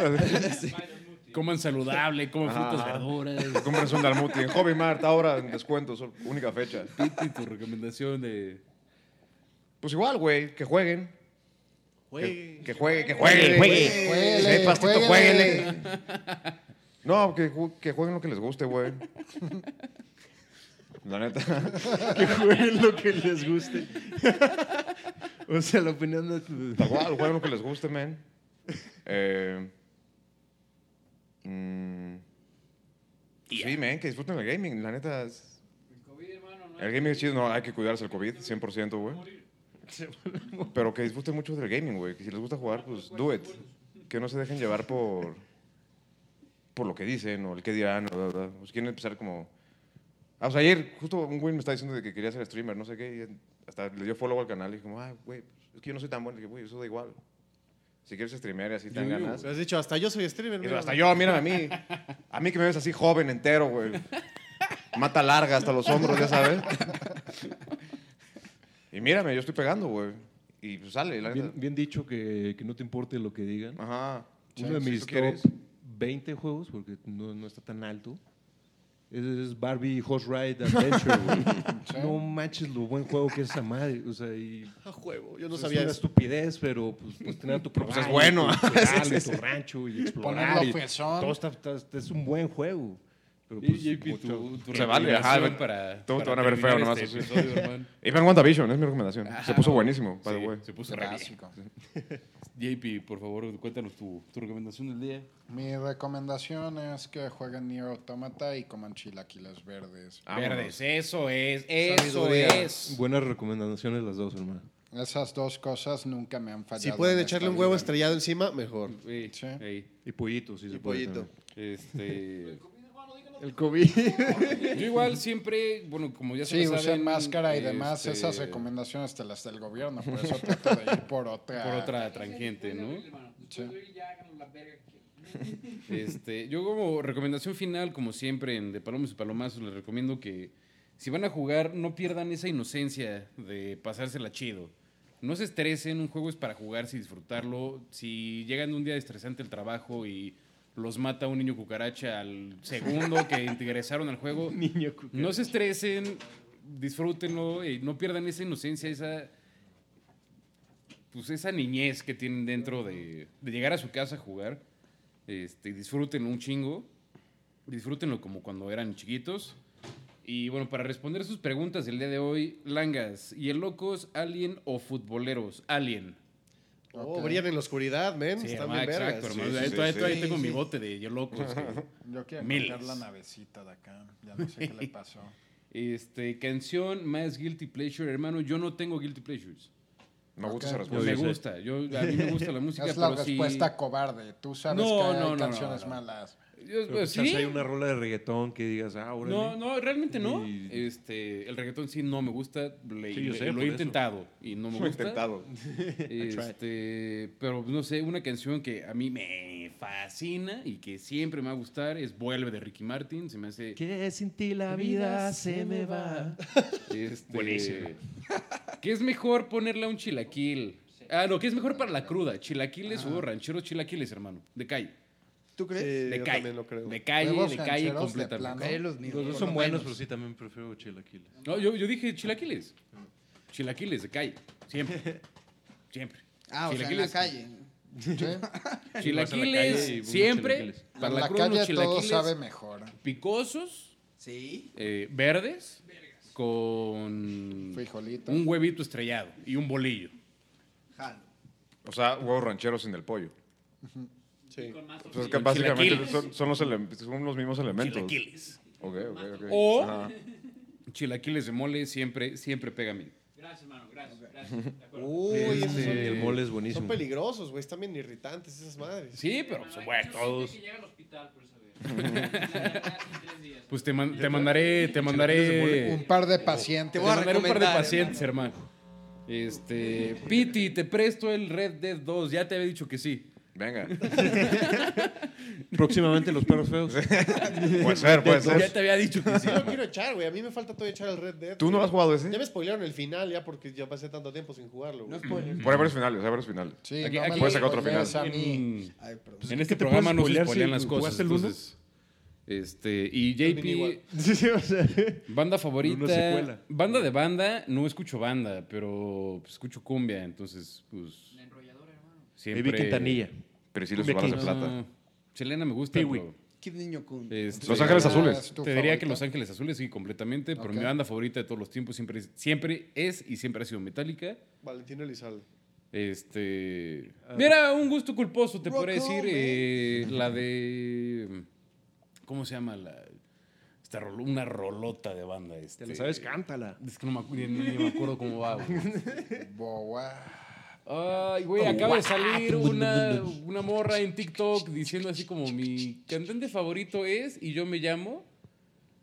Coman saludable, coman frutas, verduras. Compras un Dalmuti en Hobby Mart ahora en descuento, solo- única fecha. Piti, tu recomendación de... Pues igual, güey, que jueguen. Güey. Que, que juegue, que juegue, juegue. Jueguele, Sí, pastito, jueguele. jueguele. No, que, ju- que jueguen lo que les guste, güey. La neta. que jueguen lo que les guste. o sea, la opinión de... Tal cual, jueguen lo que les guste, man. Eh, mm, Sí, men, que disfruten el gaming. La neta, es- El COVID, hermano, no el gaming es chido. No, hay que cuidarse del COVID, 100%, güey. Pero que disfruten mucho del gaming, güey. Que si les gusta jugar, pues do it. Que no se dejen llevar por por lo que dicen o el que dirán. O, o- o- pues quieren empezar como... Ah, o sea, ayer justo un güey me estaba diciendo de que quería ser streamer, no sé qué. Y hasta le dio follow al canal y como, ah, güey, es que yo no soy tan bueno. Y dije, güey, eso da igual. Si quieres streamear y así te ganas. Me has dicho, hasta yo soy streamer. Eso, hasta yo, mírame a mí. A mí que me ves así joven, entero, güey. Mata larga hasta los hombros, ya sabes. Y mírame, yo estoy pegando, güey. Y pues sale, la Bien, bien dicho que, que no te importe lo que digan. Ajá. Uno de mis top. 20 juegos, porque no, no está tan alto, es, es Barbie Horse Ride Adventure, güey. No manches lo buen juego que es esa madre. O sea, y A juego, yo no es sabía una eso. estupidez, pero pues, pues tener tu pues, es caballo, bueno. tu tu rancho y explorar. Ponerlo y todo está- está- es un buen juego. Pero pues, y- mucho- tu- tu Se vale, ajá, para, todos te van a ver feo nomás, este así. episodio. Y vean WandaVision, es mi recomendación. Se puso Ah, buenísimo, by the Sí, way. se puso. Clásico. JP, por favor, cuéntanos tu, tu recomendación del día. Mi recomendación es que jueguen Nier Automata y coman chilaquiles verdes. Vámonos. eso es, eso Sabiduría. es. Buenas recomendaciones las dos, hermano. Esas dos cosas nunca me han fallado. Si pueden en echarle un huevo estrellado encima, mejor. Sí. Y pollito, si se Y puede. pollito. también. este, El COVID. yo igual siempre, bueno, como ya se Sí, usen máscara y demás. este, Esas recomendaciones te las da el gobierno. Por eso trato de ir por otra. por otra tangente, ¿no? quieran. Este, yo como recomendación final, como siempre en De Palomos y Palomazos, les recomiendo que si van a jugar, no pierdan esa inocencia de pasársela chido. No se estresen, un juego es para jugarse y disfrutarlo. Si llegan un día estresante al trabajo y los mata un niño cucaracha al segundo que ingresaron al juego, no se estresen, disfrútenlo y no pierdan esa inocencia, esa pues esa niñez que tienen dentro de, de llegar a su casa a jugar. Este, disfrútenlo un chingo. Disfrútenlo como cuando eran chiquitos. Y bueno, para responder sus preguntas del día de hoy, Langas, ¿y el locos, alien o futboleros? Alien. Oh, Ok. brillan en la oscuridad, men. Sí, Están hermano, bien vergas. exacto, Sí, hermano. sí, Ahí sí, todavía, sí. todavía tengo mi bote de yo locos. que- Yo quiero Miles. la navecita de acá. Ya no sé qué le pasó. Este, canción más guilty pleasure, hermano. Yo no tengo guilty pleasures. Me gusta Ok. esa me respuesta. Yo sé. gusta. Yo, a mí me gusta la música, Es la pero respuesta cobarde. Tú sabes No, que hay no, no, no, canciones no. malas. Yo- Pero quizás ¿sí? hay una rola de reggaetón que digas, ah, órale. No, no, realmente no. Y- Este, el reggaetón sí no me gusta. Le- Sí, yo le- sé, lo he eso. intentado y no me Lo he gusta. intentado. Este, pero no sé, una canción que a mí me fascina y que siempre me va a gustar es Vuelve de Ricky Martin. Se me hace. Que sin ti la vida se me va. Este, Buenísimo. ¿Qué es mejor ponerle a un chilaquil? Ah, no, ¿qué es mejor para la cruda? ¿Chilaquiles o rancheros chilaquiles, hermano? De calle. ¿Tú crees? Sí, De yo calle. también lo creo. De calle, Huevos de calle rancheros de completamente. plano. Los míos. Los dos son lo buenos, menos. pero sí también prefiero chilaquiles. No, yo, yo dije chilaquiles. Chilaquiles de calle. Siempre. Siempre. Ah, o sea, en la Chilaquiles- calle. Chilaquiles, unos siempre. chilaquiles. Para la, unos calle todo chilaquiles sabe mejor. picosos, Sí. eh, verdes, con Frijolito. un huevito estrellado y un bolillo. Jalo. O sea, huevos rancheros sin el pollo. Sí. Con más Pues es que básicamente chilaquiles. son, son los, ele- son los mismos elementos. Chilaquiles. Ok, ok, ok. O- Ajá. Chilaquiles de mole siempre, siempre pega bien. Gracias, hermano. Gracias. Gracias. De acuerdo. Uy, esos son, el mole es son buenísimo. peligrosos, güey. Están bien irritantes esas madres. Sí, pero son buenos todos. que llega al hospital por días. Pues te, man- te mandaré, te mandaré, Un par de pacientes. te voy a mandaré un par de pacientes, hermano. Este, Piti, te presto el Red Dead 2. Ya te había dicho que sí. Venga. Próximamente los perros feos. Puede ser, puede Ya ser. te había dicho que sí. Sí, lo quiero echar, güey. A mí me falta todavía echar el Red Dead. ¿Tú no has jugado ese? Ya me spoilearon el final ya porque ya pasé tanto tiempo sin jugarlo, No güey. spoilers. Por varios finales, hay varios finales. Sí, Aquí- no me sacar otro final. a mí. En, Ay, perdón. en este te programa no puedes se spoilear spoilean si las cosas. jugaste el entonces, este, y igual. JP, Sí, o sea, banda favorita. Una secuela. Banda de banda, no escucho banda, pero pues, escucho cumbia, entonces, pues. La enrolladora, hermano. Siempre. Baby Quintanilla. Pero sí los balas de plata. No, Selena me gusta. Pero, Kid Niño Kun. este, Los Ángeles Ah, Azules. Te diría que. Los Ángeles Azules, sí, completamente, pero Ok. mi banda favorita de todos los tiempos siempre es, siempre es y siempre ha sido Metallica. Valentín Elizalde. Este. Ah. Mira, un gusto culposo, te podría decir. man. eh, la de. ¿Cómo se llama? La, Esta rolo- una rolota de banda. Este. Te la sabes, cántala. Es que no me, ni, ni me acuerdo cómo va. Boa. Ay, güey, acaba de salir una, una morra en TikTok diciendo así como mi cantante favorito es y yo me llamo.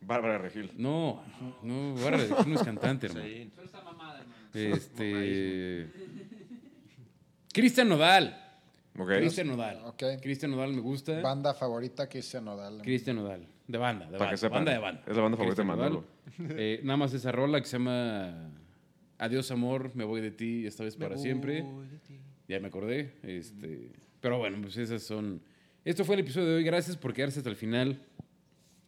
Bárbara Regil. No, no, Bárbara Regil no es cantante, hermano. Solo está mamada, hermano. Este. Cristian Nodal. Ok. Cristian Nodal. Ok. Cristian Nodal me gusta. Banda favorita Cristian Nodal. Cristian Nodal. De banda, de Para banda. que sepan. Banda de banda. Es la banda favorita de. Nodal. Eh, nada más esa rola que se llama Adiós amor, me voy de ti, esta vez para siempre. Ya me acordé. Este, pero bueno, pues esas son. Esto fue el episodio de hoy. Gracias por quedarse hasta el final.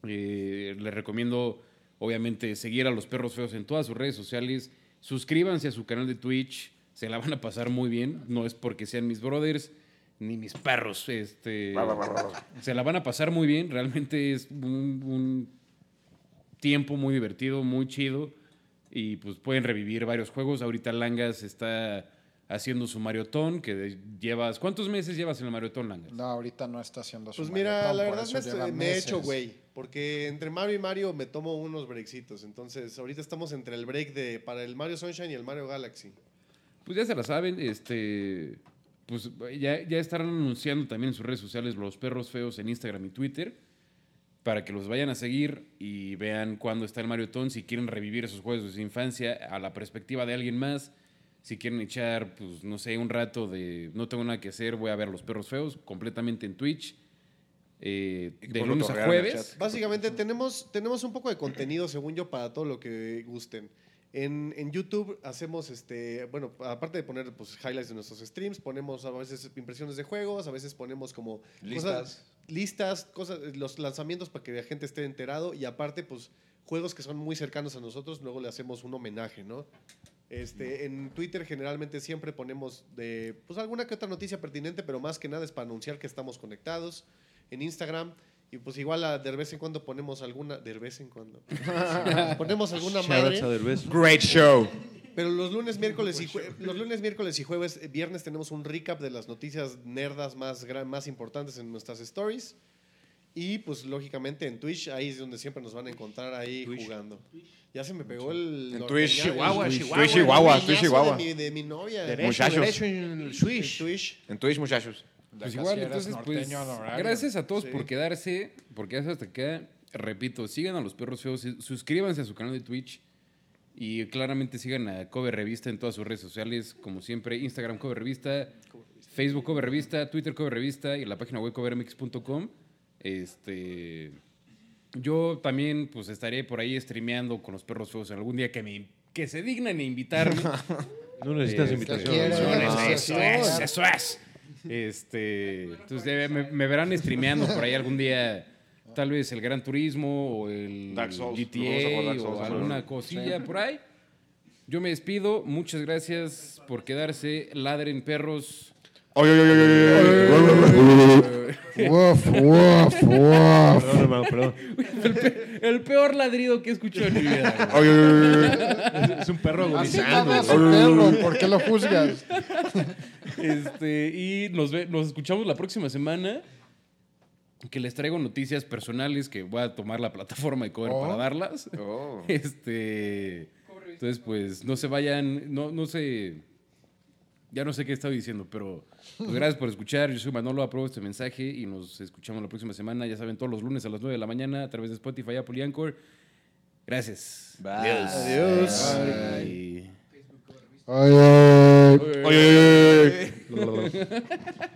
Eh, les recomiendo, obviamente, seguir a los perros feos en todas sus redes sociales. Suscríbanse a su canal de Twitch. Se la van a pasar muy bien. No es porque sean mis brothers ni mis perros. Este, se la van a pasar muy bien. Realmente es un, un tiempo muy divertido, muy chido. Y pues pueden revivir varios juegos. Ahorita Langas está haciendo su maratón, que llevas... ¿Cuántos meses llevas en el maratón, Langas? No, ahorita no está haciendo su Pues mira, maratón, la verdad me, he hecho güey. Porque entre Mario y Mario me tomo unos breaksitos. Entonces, ahorita estamos entre el break de para el Mario Sunshine y el Mario Galaxy. Pues ya se la saben, este... Pues ya, ya estarán anunciando también en sus redes sociales los perros feos en Instagram y Twitter para que los vayan a seguir y vean cuándo está el maratón, si quieren revivir esos juegos de su infancia a la perspectiva de alguien más, si quieren echar, pues no sé, un rato de no tengo nada que hacer, voy a ver a los perros feos completamente en Twitch, eh, de lunes a jueves. Básicamente tenemos, tenemos un poco de contenido, según yo, para todo lo que gusten. En, en YouTube hacemos, este, bueno, aparte de poner pues, highlights de nuestros streams, ponemos a veces impresiones de juegos, a veces ponemos como Listas. cosas- listas, cosas, los lanzamientos para que la gente esté enterado y aparte, pues, juegos que son muy cercanos a nosotros, luego le hacemos un homenaje, ¿no? Este, en Twitter generalmente siempre ponemos de, pues, alguna que otra noticia pertinente, pero más que nada es para anunciar que estamos conectados. En Instagram, y pues igual a- de vez en cuando ponemos alguna, de vez en cuando, ponemos alguna madre. Great show. Pero los lunes, miércoles y jue- los lunes, miércoles y jueves, eh, viernes tenemos un recap de las noticias nerdas más, gran- más importantes en nuestras stories. Y pues lógicamente en Twitch, ahí es donde siempre nos van a encontrar ahí jugando. Ya se me pegó el... En Twitch. Chihuahua, Chihuahua, el Chihuahua, Twitch, Chihuahua. De mi, de mi novia. Derecho, Muchachos. derecho en el En Swish. Twitch. En Twitch, muchachos. Pues igual, entonces, pues, norteño gracias a todos Sí. por quedarse, por quedarse hasta acá. Repito, sigan a los perros feos, y suscríbanse a su canal de Twitch y claramente sigan a Cover Revista en todas sus redes sociales, como siempre, Instagram Cover Revista, Facebook Cover Revista, Twitter Cover Revista y la página web covermx.com. Este, yo también pues estaré por ahí streameando con los perros feos algún día que me que se dignan a invitarme. No necesitas Eh, invitación. eso, eso es, eso es. Este, entonces me, me verán streameando por ahí algún día, tal vez el Gran Turismo o el Dark Souls. GTA Dark Souls, o alguna cosilla por ahí. Yo me despido, muchas gracias por quedarse, ladren perros. Oye, oye, oye. Woof, woof, woof. Perdón, hermano, perdón. El peor ladrido que he escuchado en mi vida. Oye, oye, oye, oye. Es un perro Así agonizando. ladra su perro, ¿por qué lo juzgas? Este, y nos, ve- nos escuchamos la próxima semana. Que les traigo noticias personales que voy a tomar la plataforma de cover Oh. para darlas. Oh. Este. Entonces, pues no se vayan, no, no sé. Ya no sé qué estaba diciendo, pero pues, gracias por escuchar. Yo soy Manolo, apruebo este mensaje y nos escuchamos la próxima semana. Ya saben, todos los lunes a las 9 de la mañana a través de Spotify, Apple y Anchor. Gracias. Adiós. Adiós. Bye. Oye, oye, oye, oye.